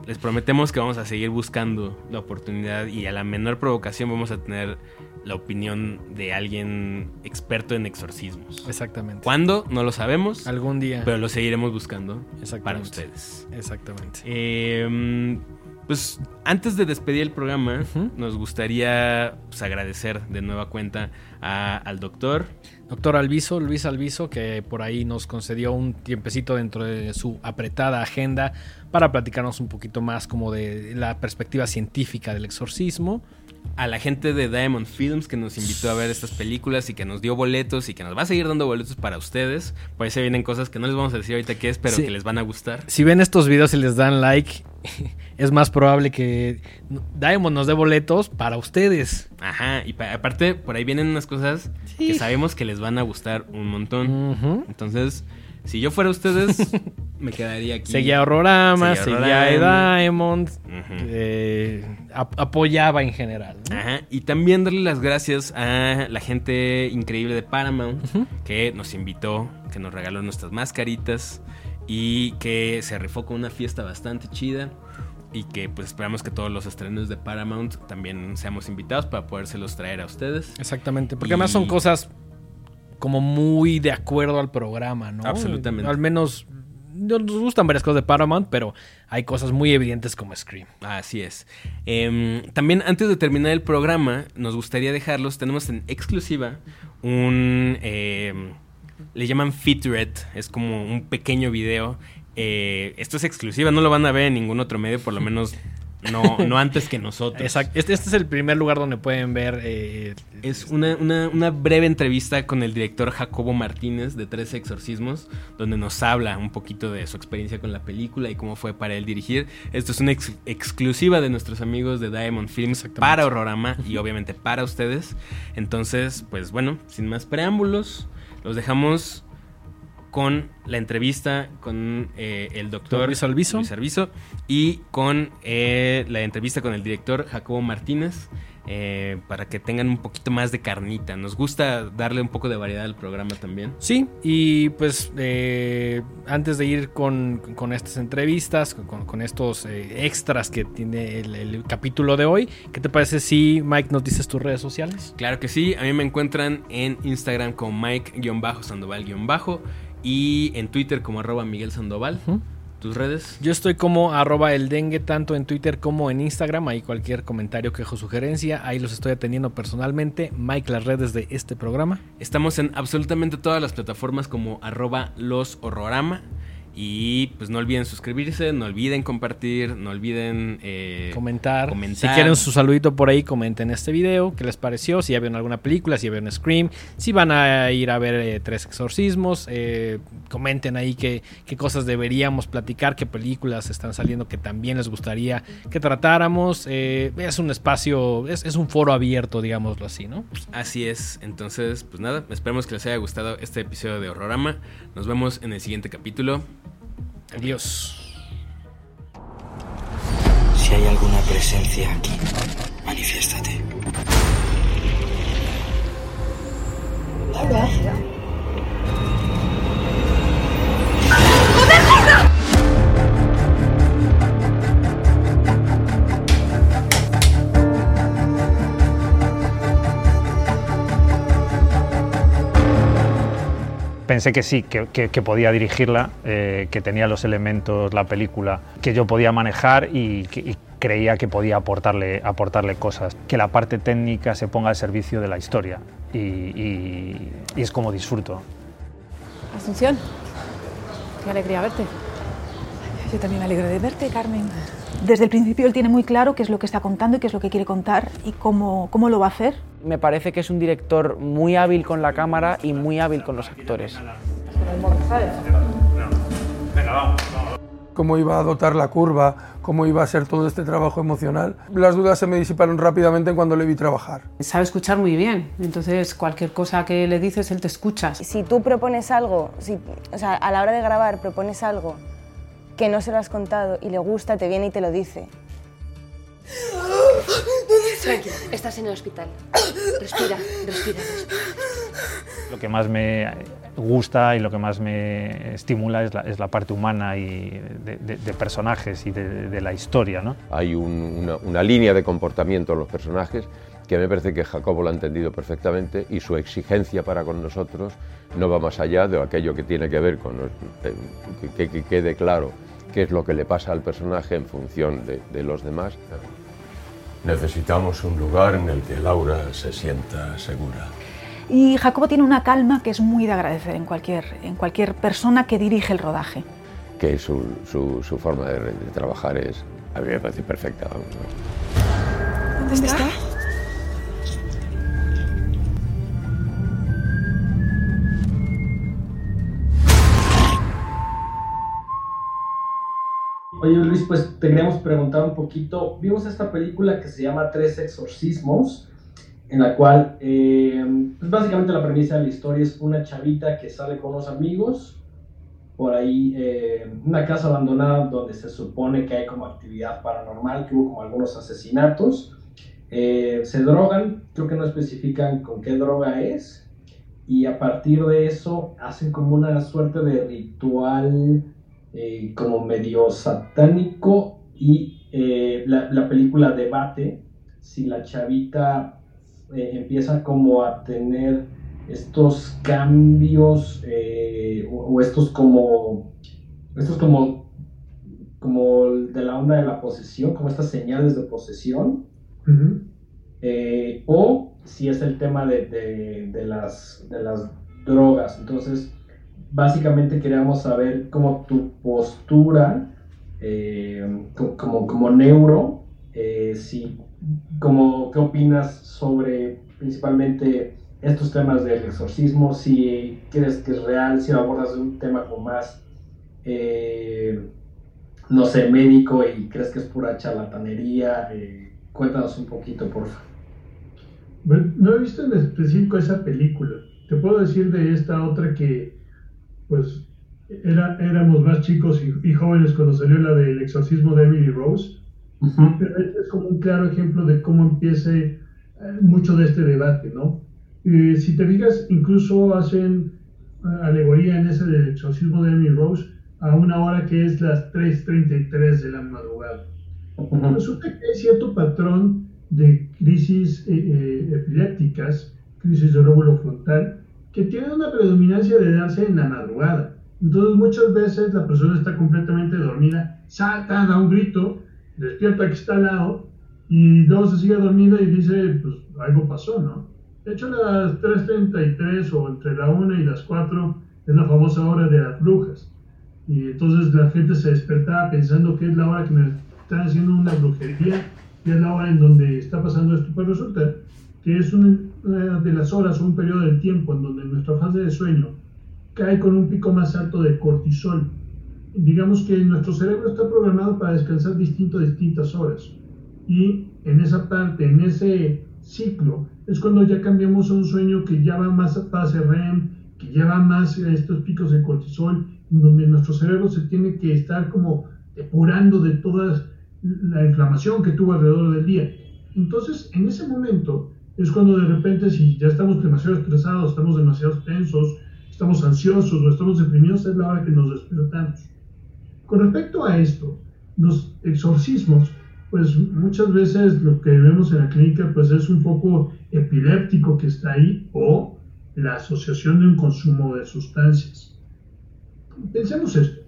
les prometemos que vamos a seguir buscando la oportunidad y a la menor provocación vamos a tener la opinión de alguien experto en exorcismos. Exactamente. ¿Cuándo? No lo sabemos, Algún día. pero lo seguiremos buscando para ustedes. Exactamente. Eh, pues antes de despedir el programa, nos gustaría pues, agradecer de nueva cuenta a- al doctor. Doctor Alviso, Luis Alviso, que por ahí nos concedió un tiempecito dentro de su apretada agenda para platicarnos un poquito más como de la perspectiva científica del exorcismo. A la gente de Diamond Films que nos invitó a ver estas películas y que nos dio boletos y que nos va a seguir dando boletos para ustedes. Por ahí se vienen cosas que no les vamos a decir ahorita qué es, pero Sí. que les van a gustar. Si ven estos videos y les dan like, es más probable que Diamond nos dé boletos para ustedes. Ajá, y pa- aparte por ahí vienen unas cosas Sí. que sabemos que les van a gustar un montón. Entonces, si yo fuera ustedes, me quedaría aquí. Seguía Horrorama, Seguía seguía Horrorama. Diamond, Ujú. eh, ap- apoyaba en general. ¿no? Ajá, y también darle las gracias a la gente increíble de Paramount que nos invitó, que nos regaló nuestras mascaritas y que se rifó con una fiesta bastante chida y que pues esperamos que todos los estrenos de Paramount también seamos invitados para podérselos traer a ustedes. Exactamente, porque Y- además son cosas como muy de acuerdo al programa, ¿no? Absolutamente. Al menos nos gustan varias cosas de Paramount, pero hay cosas muy evidentes como Scream. Así es. Em, también antes de terminar el programa, nos gustaría dejarlos, tenemos en exclusiva un... em, le llaman featurette, es como un pequeño video. Eh, esto es exclusiva, no lo van a ver en ningún otro medio, por lo menos no, no antes que nosotros. Exacto. Este, este es el primer lugar donde pueden ver. eh, Es una, una- una breve entrevista con el director Jacobo Martínez de Tres Exorcismos, donde nos habla un poquito de su experiencia con la película y cómo fue para él dirigir. Esto es una ex- exclusiva de nuestros amigos de Diamond Films para Horrorama y obviamente para ustedes. Entonces, pues bueno, sin más preámbulos, los dejamos con la entrevista con eh, el doctor Luis Alviso. Luis Alviso y con eh, la entrevista con el director Jacobo Martínez eh, para que tengan un poquito más de carnita. Nos gusta darle un poco de variedad al programa también. Sí, y pues eh, antes de ir con, con estas entrevistas, con, con estos eh, extras que tiene el, el capítulo de hoy, ¿qué te parece si Mike nos dices tus redes sociales? Claro que sí, a mí me encuentran en Instagram como Mike-Sandoval- y en Twitter como arroba Miguel Sandoval. ¿Tus redes? Yo estoy como arroba el dengue tanto en Twitter como en Instagram. Ahí cualquier comentario, quejo, sugerencia, ahí los estoy atendiendo personalmente. Mike, las redes de este programa. Estamos en absolutamente todas las plataformas como arroba los horrorama. Y pues no olviden suscribirse, no olviden compartir, no olviden eh, comentar. comentar. Si quieren su saludito por ahí, comenten este video, qué les pareció, si ya vieron alguna película, si ya vieron Scream, si van a ir a ver eh, Tres Exorcismos, eh, comenten ahí qué, qué cosas deberíamos platicar, qué películas están saliendo que también les gustaría que tratáramos. Es un espacio, es, es un foro abierto, digámoslo así, ¿no? Así es, entonces pues nada, esperemos que les haya gustado este episodio de Horrorama. Nos vemos en el siguiente capítulo. Adiós. Si hay alguna presencia aquí, manifiéstate. Pensé que sí, que, que- que podía dirigirla, eh, que tenía los elementos, la película, que yo podía manejar y, que- y creía que podía aportarle, aportarle cosas. Que la parte técnica se ponga al servicio de la historia y, y- y es como disfruto. Asunción, qué alegría verte. Yo también me alegro de verte, Carmen. Desde el principio él tiene muy claro qué es lo que está contando y qué es lo que quiere contar y cómo, cómo lo va a hacer. Me parece que es un director muy hábil con la cámara y muy hábil con los actores. cómo iba a dotar la curva, cómo iba a ser todo este trabajo emocional. Las dudas se me disiparon rápidamente en cuando le vi trabajar. Sabe escuchar muy bien, entonces cualquier cosa que le dices, él te escucha. Si tú propones algo, si, o sea, a la hora de grabar propones algo que no se lo has contado y le gusta, te viene y te lo dice. Tranquila, estás en el hospital. Respira, respira, respira. Lo que más me gusta y lo que más me estimula es la, es la parte humana y de, de- de personajes y de, de la historia. ¿no? Hay un- una, una línea de comportamiento en los personajes que me parece que Jacobo lo ha entendido perfectamente y su exigencia para con nosotros no va más allá de aquello que tiene que ver con eh, que, que- que quede claro qué es lo que le pasa al personaje en función de, de los demás. Necesitamos un lugar en el que Laura se sienta segura. Y Jacobo tiene una calma que es muy de agradecer en cualquier, en cualquier persona que dirige el rodaje. que su, su- su forma de, de trabajar es, a mí me parece perfecta. vamos, ¿no? ¿Dónde está? Oye Luis, pues te queríamos preguntar un poquito. Vimos esta película que se llama Tres Exorcismos, en la cual, eh, pues básicamente la premisa de la historia es una chavita que sale con unos amigos por ahí, eh, una casa abandonada donde se supone que hay como actividad paranormal, que hubo como algunos asesinatos. Eh, se drogan, creo que no especifican con qué droga es, y a partir de eso hacen como una suerte de ritual eh, como medio satánico y eh, la, la película debate si la chavita eh, empieza como a tener estos cambios o, o estos como estos como como de la onda de la posesión como estas señales de posesión o si es el tema de, de- de las, de las drogas. Entonces, básicamente queríamos saber cómo tu postura eh, co- como, como neuro, eh, como, qué opinas sobre principalmente estos temas del exorcismo, si crees que es real, si abordas un tema como más, eh, no sé, médico y crees que es pura charlatanería. eh, cuéntanos un poquito, por favor. Bueno, no he visto en específico esa película. Te puedo decir de esta otra que, pues, era, éramos más chicos y, y jóvenes cuando salió la del exorcismo de Emily Rose. Pero este es como un claro ejemplo de cómo empieza eh, mucho de este debate, ¿no? Eh, si te fijas, incluso hacen eh, alegoría en ese del exorcismo de Emily Rose a una hora que es las 3.33 de la madrugada. Resulta que hay cierto patrón de crisis eh, eh, epilépticas, crisis de lóbulo frontal, que tienen una predominancia de darse en la madrugada. Entonces muchas veces la persona está completamente dormida, salta, da un grito, despierta que está al lado y luego se sigue dormida y dice, pues algo pasó, ¿no? De hecho, las 3.33 o entre la 1 y las 4 es la famosa hora de las brujas. Y entonces la gente se despertaba pensando que es la hora que me están haciendo una brujería, que es la hora en donde está pasando esto. Pues resulta que es una de las horas o un periodo del tiempo en donde nuestra fase de sueño cae con un pico más alto de cortisol. Digamos que nuestro cerebro está programado para descansar distinto a distintas horas. Y en esa parte, en ese ciclo, es cuando ya cambiamos a un sueño que ya va más a fase REM, que ya va más a estos picos de cortisol, en donde nuestro cerebro se tiene que estar como depurando de toda la inflamación que tuvo alrededor del día. Entonces, en ese momento es cuando de repente, si ya estamos demasiado estresados, estamos demasiado tensos, estamos ansiosos o estamos deprimidos, es la hora que nos despertamos. Con respecto a esto, los exorcismos, pues muchas veces lo que vemos en la clínica pues es un poco epiléptico que está ahí o la asociación de un consumo de sustancias. Pensemos esto.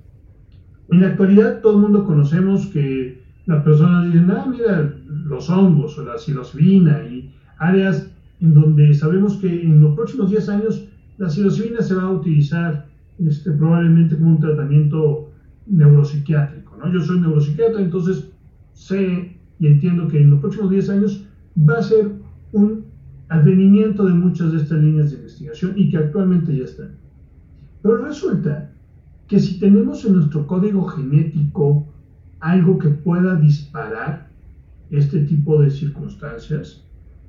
En la actualidad todo el mundo conocemos que las personas dicen, ah, mira, los hongos o la psilocibina y áreas en donde sabemos que en los próximos 10 años la psilocibina se va a utilizar este, probablemente como un tratamiento neuropsiquiátrico. ¿no? Yo soy neuropsiquiatra, entonces sé y entiendo que en los próximos 10 años va a ser un advenimiento de muchas de estas líneas de investigación y que actualmente ya están. Pero resulta que si tenemos en nuestro código genético algo que pueda disparar este tipo de circunstancias,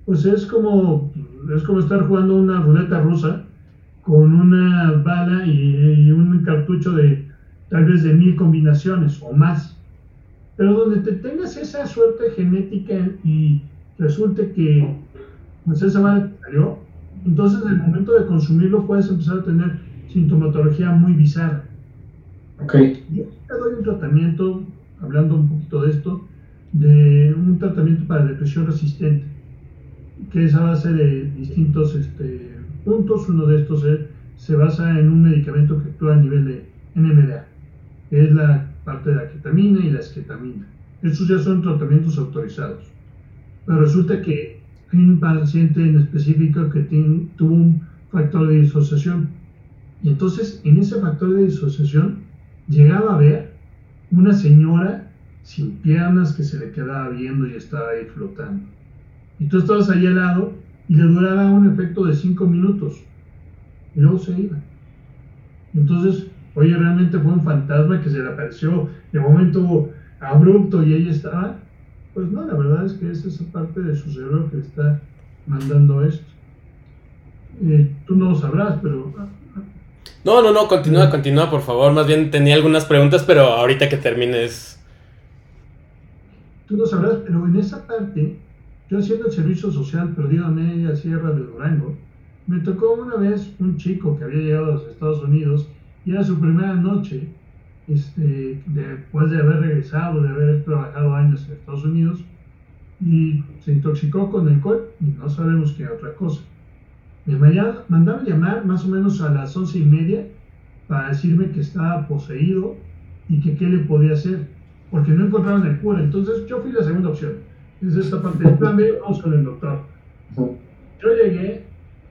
pues es como, es como estar jugando una ruleta rusa con una bala y, un cartucho de tal vez de mil combinaciones o más. Pero donde te tengas esa suerte genética y resulte que pues esa bala te salió, entonces en el momento de consumirlo puedes empezar a tener sintomatología muy bizarra. Ok. Yo te doy un tratamiento, hablando un poquito de esto, de un tratamiento para depresión resistente, que es a base de distintos este, puntos. Uno de estos se basa en un medicamento que actúa a nivel de NMDA, que es la parte de la ketamina y la esketamina. Estos ya son tratamientos autorizados. Pero resulta que hay un paciente en específico que tuvo un factor de disociación. Y entonces en ese factor de disociación llegaba a ver una señora sin piernas que se le quedaba viendo y estaba ahí flotando. Y tú estabas ahí al lado y le duraba un efecto de cinco minutos y luego se iba. Entonces, oye, realmente fue un fantasma que se le apareció de momento abrupto y ella estaba. Pues no, la verdad es que es esa parte de su cerebro que está mandando esto. Eh, tú no lo sabrás, pero no, no, no, continúa, continúa, por favor. Más bien tenía algunas preguntas, pero ahorita que termines. Tú no sabrás, pero en esa parte, yo haciendo el servicio social perdido a media sierra de Durango, me tocó una vez un chico que había llegado a los Estados Unidos y era su primera noche, este, después de haber regresado, de haber trabajado años en Estados Unidos, y se intoxicó con alcohol y no sabemos qué otra cosa. Me mandaron llamar más o menos a las once y media para decirme que estaba poseído y que qué le podía hacer, porque no encontraron el cura. Entonces yo fui la segunda opción. Es esta parte del plan B, vamos con el doctor. Yo llegué,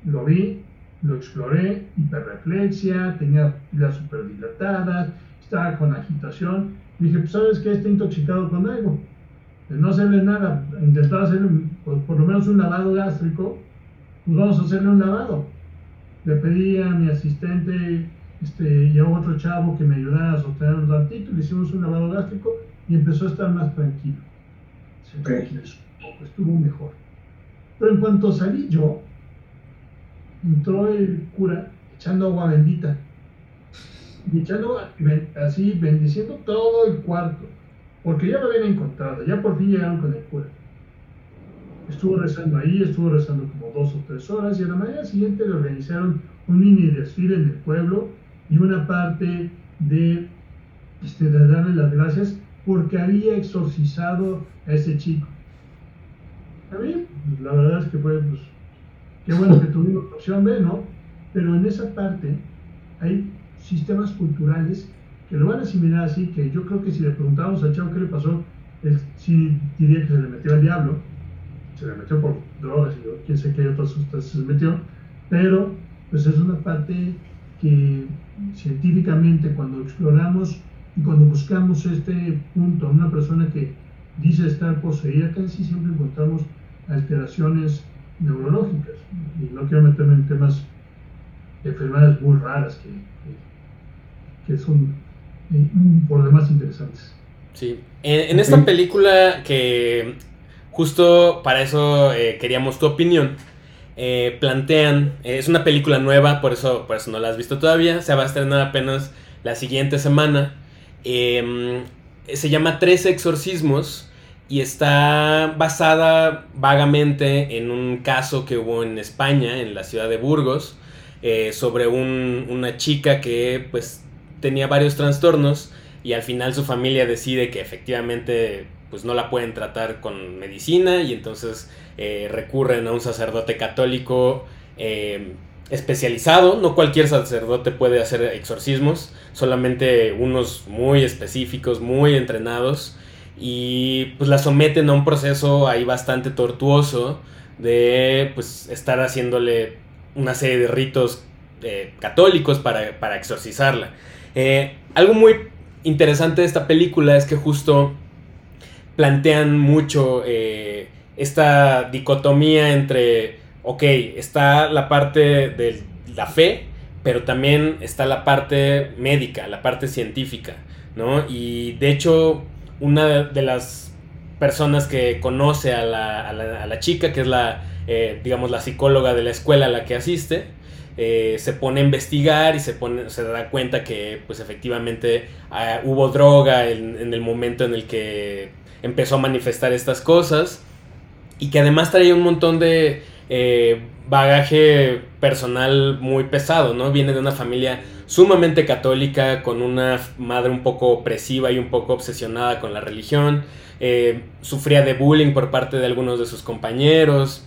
lo vi, lo exploré, hiperreflexia, tenía las superdilatadas, estaba con agitación. Dije, pues sabes que está intoxicado con algo. De no hacerle nada, intentar hacerle por, por lo menos un lavado gástrico pues vamos a hacerle un lavado. Le pedí a mi asistente este, y a otro chavo que me ayudara a sostener un ratito, le hicimos un lavado gástrico y empezó a estar más tranquilo. Estuvo mejor. Pero en cuanto salí yo, entró el cura echando agua bendita. Y echando así, bendiciendo todo el cuarto. Porque ya lo habían encontrado, ya por fin llegaron con el cura. Estuvo rezando ahí, estuvo rezando como dos o tres horas y a la mañana siguiente le organizaron un mini desfile en el pueblo y una parte de, este, de darle las gracias porque había exorcizado a ese chico. A mí, pues, la verdad es que fue, pues, qué bueno que tuvimos opción B, ¿no? Pero en esa parte hay sistemas culturales que lo van a asimilar así, que yo creo que si le preguntamos al chavo qué le pasó, él sí diría que se le metió al diablo se le metió por drogas y quién sé qué otras sustancias se metió, pero pues es una parte que científicamente cuando exploramos y cuando buscamos este punto, una persona que dice estar poseída, casi siempre encontramos alteraciones neurológicas. Y no quiero meterme en temas de enfermedades muy raras que, que, que son eh, por demás interesantes. Sí. En, en esta película que justo para eso eh, queríamos tu opinión. Eh, plantean, eh, es una película nueva, por eso, por eso no la has visto todavía, se va a estrenar apenas la siguiente semana. Em, se llama Tres Exorcismos y está basada vagamente en un caso que hubo en España, en la ciudad de Burgos, sobre un, una chica que pues tenía varios trastornos y al final su familia decide que efectivamente pues no la pueden tratar con medicina y entonces eh, recurren a un sacerdote católico eh, especializado. No cualquier sacerdote puede hacer exorcismos, solamente unos muy específicos, muy entrenados y pues la someten a un proceso ahí bastante tortuoso de pues estar haciéndole una serie de ritos eh, católicos para, para exorcizarla. algo muy interesante de esta película es que justo plantean mucho eh, esta dicotomía entre, ok, está la parte de la fe, pero también está la parte médica, la parte científica, ¿no? Y de hecho, una de las personas que conoce a la, a la, chica, que es la, eh, digamos, la psicóloga de la escuela a la que asiste, eh, se pone a investigar y se, pone, se da cuenta que pues efectivamente ah, hubo droga en, el momento en el que empezó a manifestar estas cosas y que además traía un montón de eh, bagaje personal muy pesado, ¿no? Viene de una familia sumamente católica, con una madre un poco opresiva y un poco obsesionada con la religión, eh, sufría de bullying por parte de algunos de sus compañeros,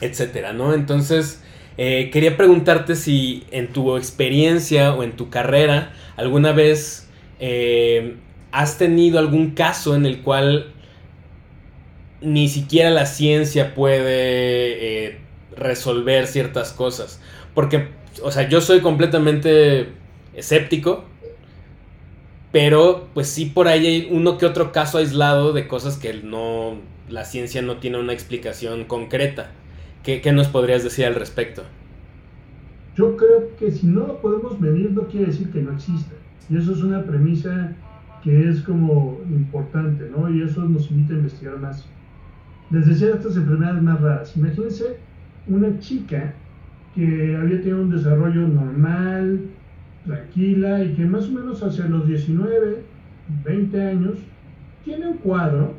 etcétera, ¿no? Entonces, eh, quería preguntarte si en tu experiencia o en tu carrera alguna vez eh, has tenido algún caso en el cual ni siquiera la ciencia puede eh, resolver ciertas cosas. Porque, o sea, yo soy completamente escéptico, pero pues sí por ahí hay uno que otro caso aislado de cosas que no, la ciencia no tiene una explicación concreta. ¿Qué, nos podrías decir al respecto? Yo creo que si no lo podemos medir no quiere decir que no exista. Y eso es una premisa que es como importante, ¿no? Y eso nos invita a investigar más. Les decía estas enfermedades más raras. Imagínense una chica que había tenido un desarrollo normal, tranquila, y que más o menos hacia los 19, 20 años, tiene un cuadro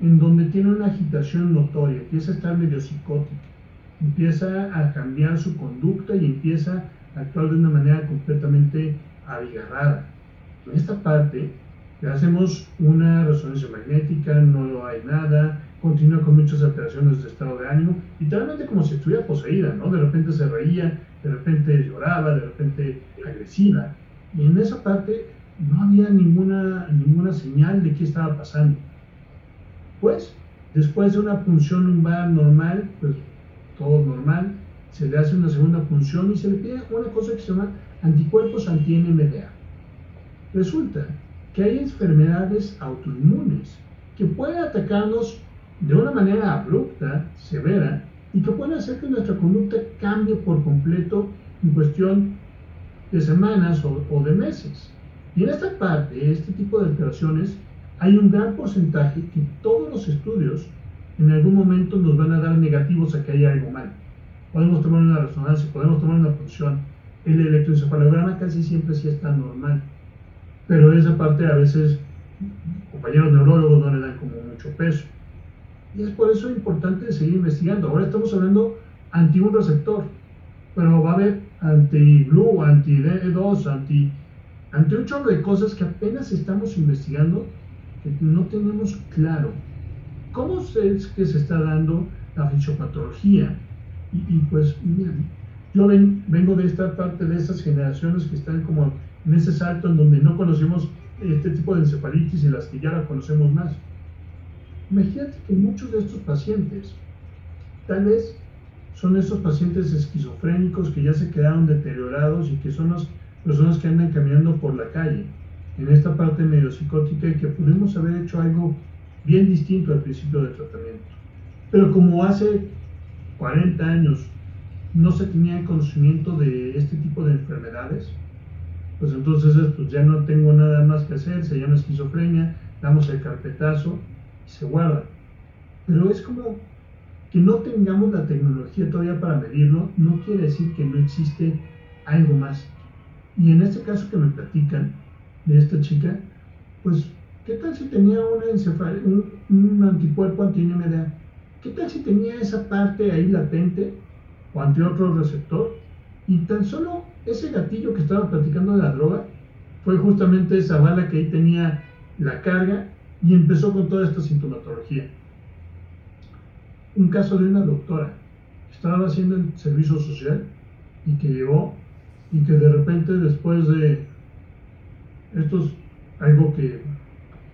en donde tiene una agitación notoria, empieza a estar medio psicótica, empieza a cambiar su conducta y empieza a actuar de una manera completamente abigarrada. En esta parte le hacemos una resonancia magnética, no hay nada, continúa con muchas alteraciones de estado de ánimo, literalmente como si estuviera poseída, ¿no? De repente se reía, de repente lloraba, de repente agresiva. Y en esa parte no había ninguna, ninguna señal de qué estaba pasando. Pues, después de una punción lumbar normal, pues todo normal, se le hace una segunda punción y se le pide una cosa que se llama anticuerpos anti-NMDA. Resulta que hay enfermedades autoinmunes que pueden atacarnos de una manera abrupta, severa, y que pueden hacer que nuestra conducta cambie por completo en cuestión de semanas o, de meses. Y en esta parte, este tipo de alteraciones hay un gran porcentaje que todos los estudios en algún momento nos van a dar negativos a que haya algo mal. Podemos tomar una resonancia, podemos tomar una función. El electroencefalograma casi siempre sí está normal, pero esa parte a veces compañeros neurólogos no le dan como mucho peso. Y es por eso importante seguir investigando. Ahora estamos hablando anti un receptor, pero va a haber anti-blue, anti-D2, anti, anti un chorro de cosas que apenas estamos investigando que no tenemos claro cómo es que se está dando la fisiopatología. Y, pues, yo vengo de esta parte de esas generaciones que están como en ese salto en donde no conocemos este tipo de encefalitis y las que ya la conocemos más. Imagínate que muchos de estos pacientes tal vez son esos pacientes esquizofrénicos que ya se quedaron deteriorados y que son las personas que andan caminando por la calle en esta parte medio psicótica y que pudimos haber hecho algo bien distinto al principio del tratamiento. Pero como hace 40 años no se tenía conocimiento de este tipo de enfermedades, pues entonces pues ya no tengo nada más que hacer, se llama esquizofrenia, damos el carpetazo se guarda. Pero es como que no tengamos la tecnología todavía para medirlo, no quiere decir que no existe algo más. Y en este caso que me platican de esta chica, pues, ¿qué tal si tenía un, un anticuerpo anti-NMDA? ¿Qué tal si tenía esa parte ahí latente o ante otro receptor? Y tan solo ese gatillo que estaba platicando de la droga fue justamente esa bala que ahí tenía la carga y empezó con toda esta sintomatología. Un caso de una doctora que estaba haciendo el servicio social y que llegó y que de repente después de esto es algo que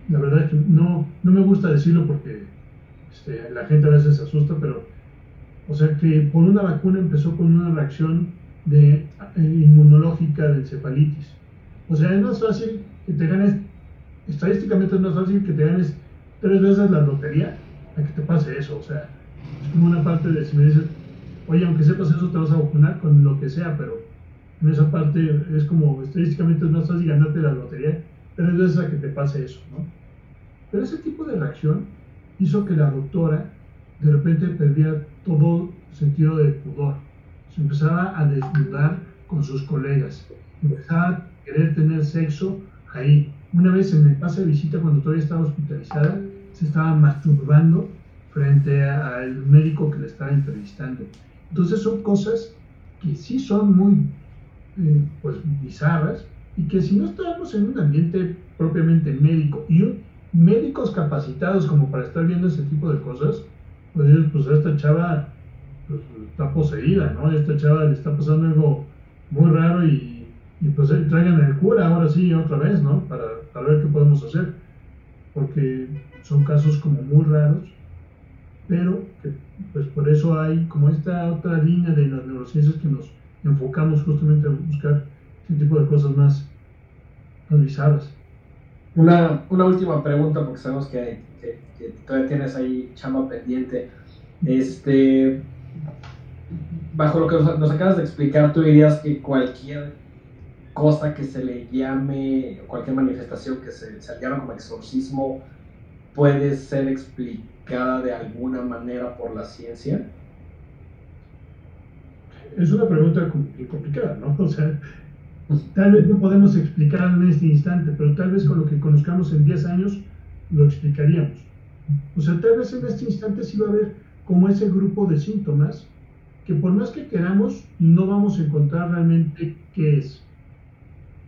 la verdad es que no, no me gusta decirlo porque este, la gente a veces se asusta, pero o sea que por una vacuna empezó con una reacción de, eh, inmunológica de encefalitis. O sea, es más fácil que te ganes, estadísticamente es más fácil que te ganes tres veces la lotería a que te pase eso. O sea, es como una parte de si me dices, oye, aunque sepas eso, te vas a vacunar con lo que sea, pero en esa parte es como estadísticamente es más fácil ganarte la lotería tres veces a que te pase eso, ¿no? Pero ese tipo de reacción hizo que la doctora de repente perdiera todo sentido de pudor. Se empezaba a desnudar con sus colegas, empezaba a querer tener sexo ahí. Una vez en el pase de visita, cuando todavía estaba hospitalizada, se estaba masturbando frente al médico que le estaba entrevistando. Entonces son cosas que sí son muy eh, pues, bizarras y que si no estábamos en un ambiente propiamente médico y médicos capacitados como para estar viendo ese tipo de cosas, pues, pues esta chava pues, está poseída, ¿no? Esta chava le está pasando algo muy raro y, y pues traigan el cura ahora sí otra vez, ¿no? Para, para ver qué podemos hacer. Porque son casos como muy raros, pero pues por eso hay como esta otra línea de las neurociencias que nos enfocamos justamente a buscar este tipo de cosas más, más. Una, una última pregunta, porque sabemos que, que, todavía tienes ahí chamba pendiente. Este, bajo lo que nos, acabas de explicar, tú dirías que cualquier cosa que se le llame, cualquier manifestación que se, se llame como exorcismo, puede ser explicada de alguna manera por la ciencia? Es una pregunta complicada, ¿no? O sea, Tal vez no podemos explicar en este instante, pero tal vez con lo que conozcamos en 10 años lo explicaríamos. O sea, tal vez en este instante sí va a haber como ese grupo de síntomas que por más que queramos no vamos a encontrar realmente qué es.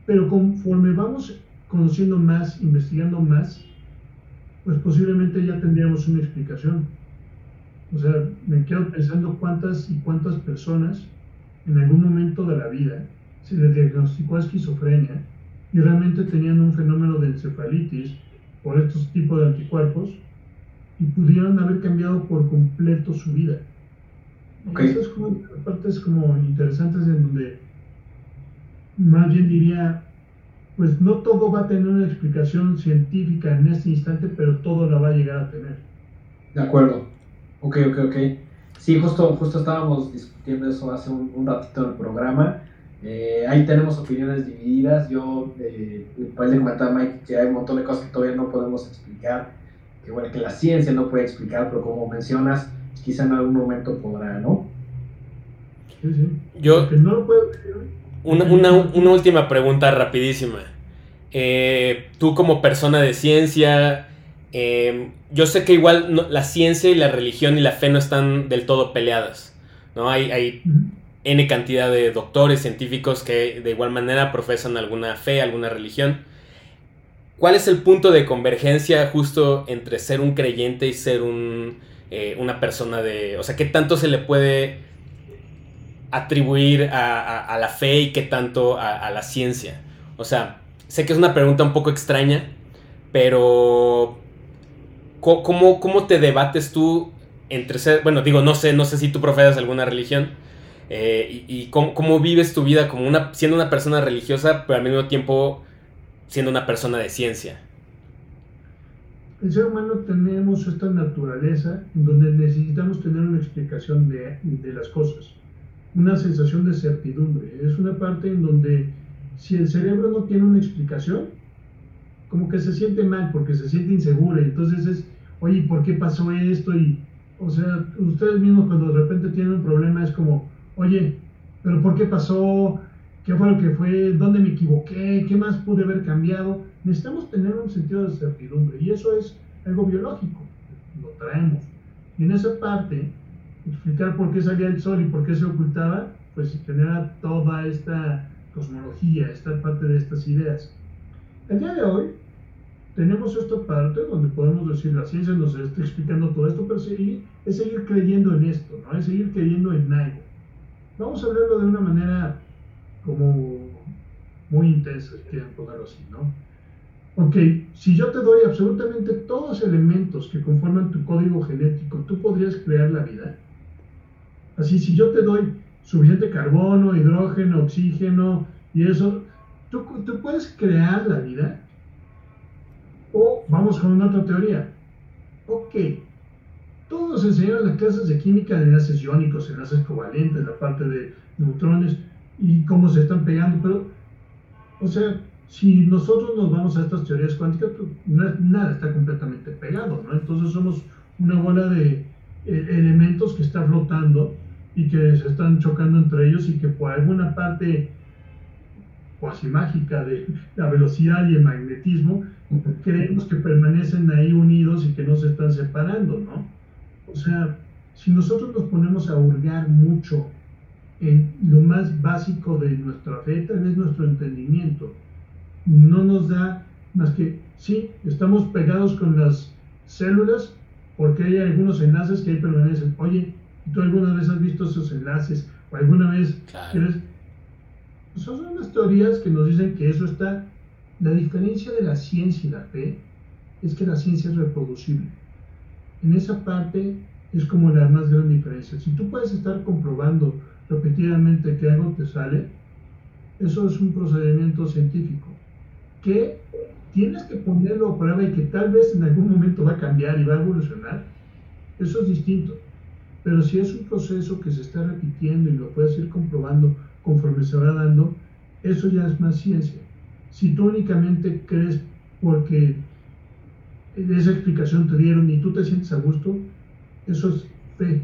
Pero conforme vamos conociendo más, investigando más, pues posiblemente ya tendríamos una explicación. O sea, me quedo pensando cuántas y cuántas personas en algún momento de la vida se le diagnosticó esquizofrenia y realmente tenían un fenómeno de encefalitis por estos tipos de anticuerpos y pudieron haber cambiado por completo su vida. Okay. Esas como partes como interesantes en donde más bien diría, pues no todo va a tener una explicación científica en este instante, pero todo la va a llegar a tener. De acuerdo. Ok, ok, ok. Sí, justo, justo estábamos discutiendo eso hace un, un ratito en el programa eh, ahí tenemos opiniones divididas. Yo, eh, después de comentar Mike que hay un montón de cosas que todavía no podemos explicar, que bueno, que la ciencia no puede explicar, pero como mencionas, quizá en algún momento podrá, ¿no? Sí, sí. Yo, no lo puedo... una, una, una, última pregunta rapidísima. Eh, tú como persona de ciencia, eh, yo sé que igual no, la ciencia y la religión y la fe no están del todo peleadas. ¿no? Hay, hay N cantidad de doctores, científicos que de igual manera profesan alguna fe, alguna religión. ¿Cuál es el punto de convergencia justo entre ser un creyente y ser un, eh, una persona de... O sea, ¿qué tanto se le puede atribuir a, la fe y qué tanto a, la ciencia? O sea, sé que es una pregunta un poco extraña, pero ¿cómo, te debates tú entre ser, bueno, digo, no sé, no sé si tú profesas alguna religión, eh, y, cómo, vives tu vida como una, siendo una persona religiosa, pero al mismo tiempo siendo una persona de ciencia. El ser humano tenemos esta naturaleza en donde necesitamos tener una explicación de las cosas, una sensación de certidumbre. Es una parte en donde si el cerebro no tiene una explicación, como que se siente mal porque se siente inseguro. Entonces es, oye, ¿por qué pasó esto? Y, o sea, ustedes mismos cuando de repente tienen un problema es como, oye, ¿pero por qué pasó? ¿Qué fue lo que fue? ¿Dónde me equivoqué? ¿Qué más pude haber cambiado? Necesitamos tener un sentido de certidumbre y eso es algo biológico, lo traemos. Y en esa parte, explicar por qué salía el sol y por qué se ocultaba, pues genera toda esta cosmología, esta parte de estas ideas. El día de hoy tenemos esta parte donde podemos decir la ciencia nos está explicando todo esto, pero seguir, es seguir creyendo en esto, ¿no? es seguir creyendo en algo. Vamos a verlo de una manera como muy intensa, si quieren ponerlo así, ¿no? Ok, si yo te doy absolutamente todos los elementos que conforman tu código genético, ¿tú podrías crear la vida? Así, si yo te doy suficiente carbono, hidrógeno, oxígeno y eso, ¿tú, tú puedes crear la vida? O vamos con una otra teoría. Ok, todos enseñaron las clases de química de enlaces iónicos, enlaces covalentes, la parte de neutrones y cómo se están pegando, pero, o sea, si nosotros nos vamos a estas teorías cuánticas, pues, nada está completamente pegado, ¿no? Entonces somos una bola de eh, elementos que está flotando y que se están chocando entre ellos y que por alguna parte cuasi mágica de la velocidad y el magnetismo, creemos que permanecen ahí unidos y que no se están separando, ¿no? O sea, si nosotros nos ponemos a hurgar mucho en lo más básico de nuestra fe, tal vez nuestro entendimiento, no nos da más que, sí, estamos pegados con las células porque hay algunos enlaces que ahí permanecen. Oye, ¿tú alguna vez has visto esos enlaces? ¿O alguna vez quieres? Pues son unas teorías que nos dicen que eso está... La diferencia de la ciencia y la fe es que la ciencia es reproducible. En esa parte es como la más gran diferencia. Si tú puedes estar comprobando repetidamente que algo te sale, eso es un procedimiento científico que tienes que ponerlo a prueba y que tal vez en algún momento va a cambiar y va a evolucionar, eso es distinto. Pero si es un proceso que se está repitiendo y lo puedes ir comprobando conforme se va dando, eso ya es más ciencia. Si tú únicamente crees porque esa explicación te dieron y tú te sientes a gusto, eso es fe.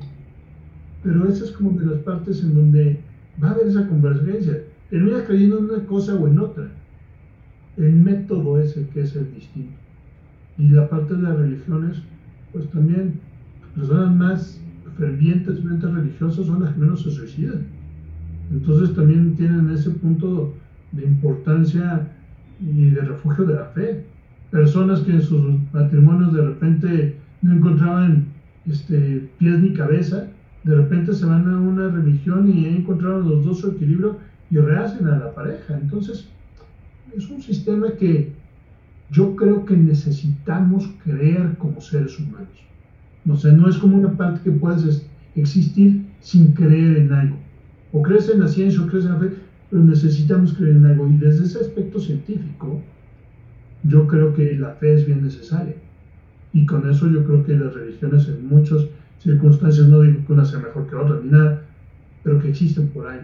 Pero esa es como de las partes en donde va a haber esa convergencia. Terminas creyendo en una cosa o en otra. El método es el que es el distinto. Y la parte de las religiones, pues también personas más fervientes, religiosas son las que menos se suicidan. Entonces también tienen ese punto de importancia y de refugio de la fe. Personas que en sus matrimonios de repente no encontraban este, pies ni cabeza, de repente se van a una religión y encontraron los dos su equilibrio y rehacen a la pareja. Entonces, es un sistema que yo creo que necesitamos creer como seres humanos. No sé, no es como una parte que puedes existir sin creer en algo. O crees en la ciencia o crees en la fe, pero necesitamos creer en algo. Y desde ese aspecto científico, yo creo que la fe es bien necesaria. Y con eso yo creo que las religiones en muchas circunstancias, no digo que una sea mejor que otra, ni nada, pero que existen por ahí.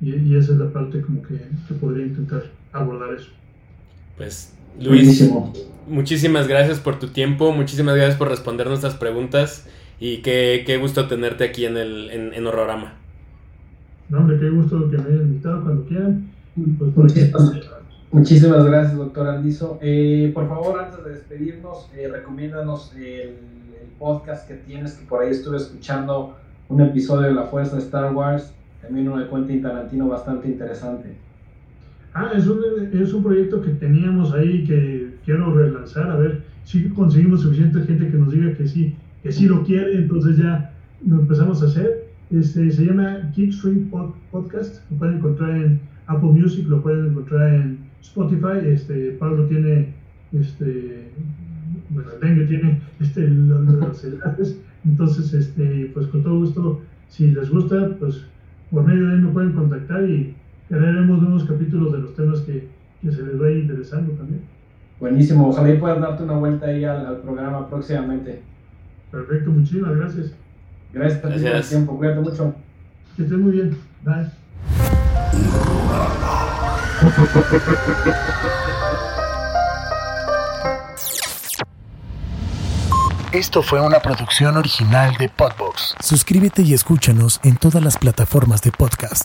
Y, esa es la parte como que, que podría intentar abordar eso. Pues Luis, muchísimas gracias por tu tiempo, muchísimas gracias por responder nuestras preguntas y qué, qué gusto tenerte aquí en, el, en, en Horrorama. No, hombre, qué gusto que me hayan invitado cuando quieran. Pues, Muchísimas gracias, doctor Andizo. Eh, por favor, antes de despedirnos, eh, recomiéndanos el, el, podcast que tienes, que por ahí estuve escuchando un episodio de La Fuerza de Star Wars, también uno de Quentin Tarantino bastante interesante. Ah, es un, es un proyecto que teníamos ahí que quiero relanzar, a ver si conseguimos suficiente gente que nos diga que sí, que sí lo quiere, entonces ya lo empezamos a hacer. Este, se llama Geekstream Podcast, lo pueden encontrar en Apple Music, lo pueden encontrar en Spotify. Este, Pablo tiene este, bueno, dengue tiene este, los, los enlaces, entonces, este, pues con todo gusto, si les gusta, pues por medio de ahí me pueden contactar y haremos nuevos capítulos de los temas que, que se les vaya interesando también. Buenísimo, ojalá y puedas darte una vuelta ahí al, al programa próximamente. Perfecto, muchísimas gracias. Gracias por el Gracias. tiempo, cuídate mucho. Que estén muy bien. Bye. Esto fue una producción original de Podbox. Suscríbete y escúchanos en todas las plataformas de podcast.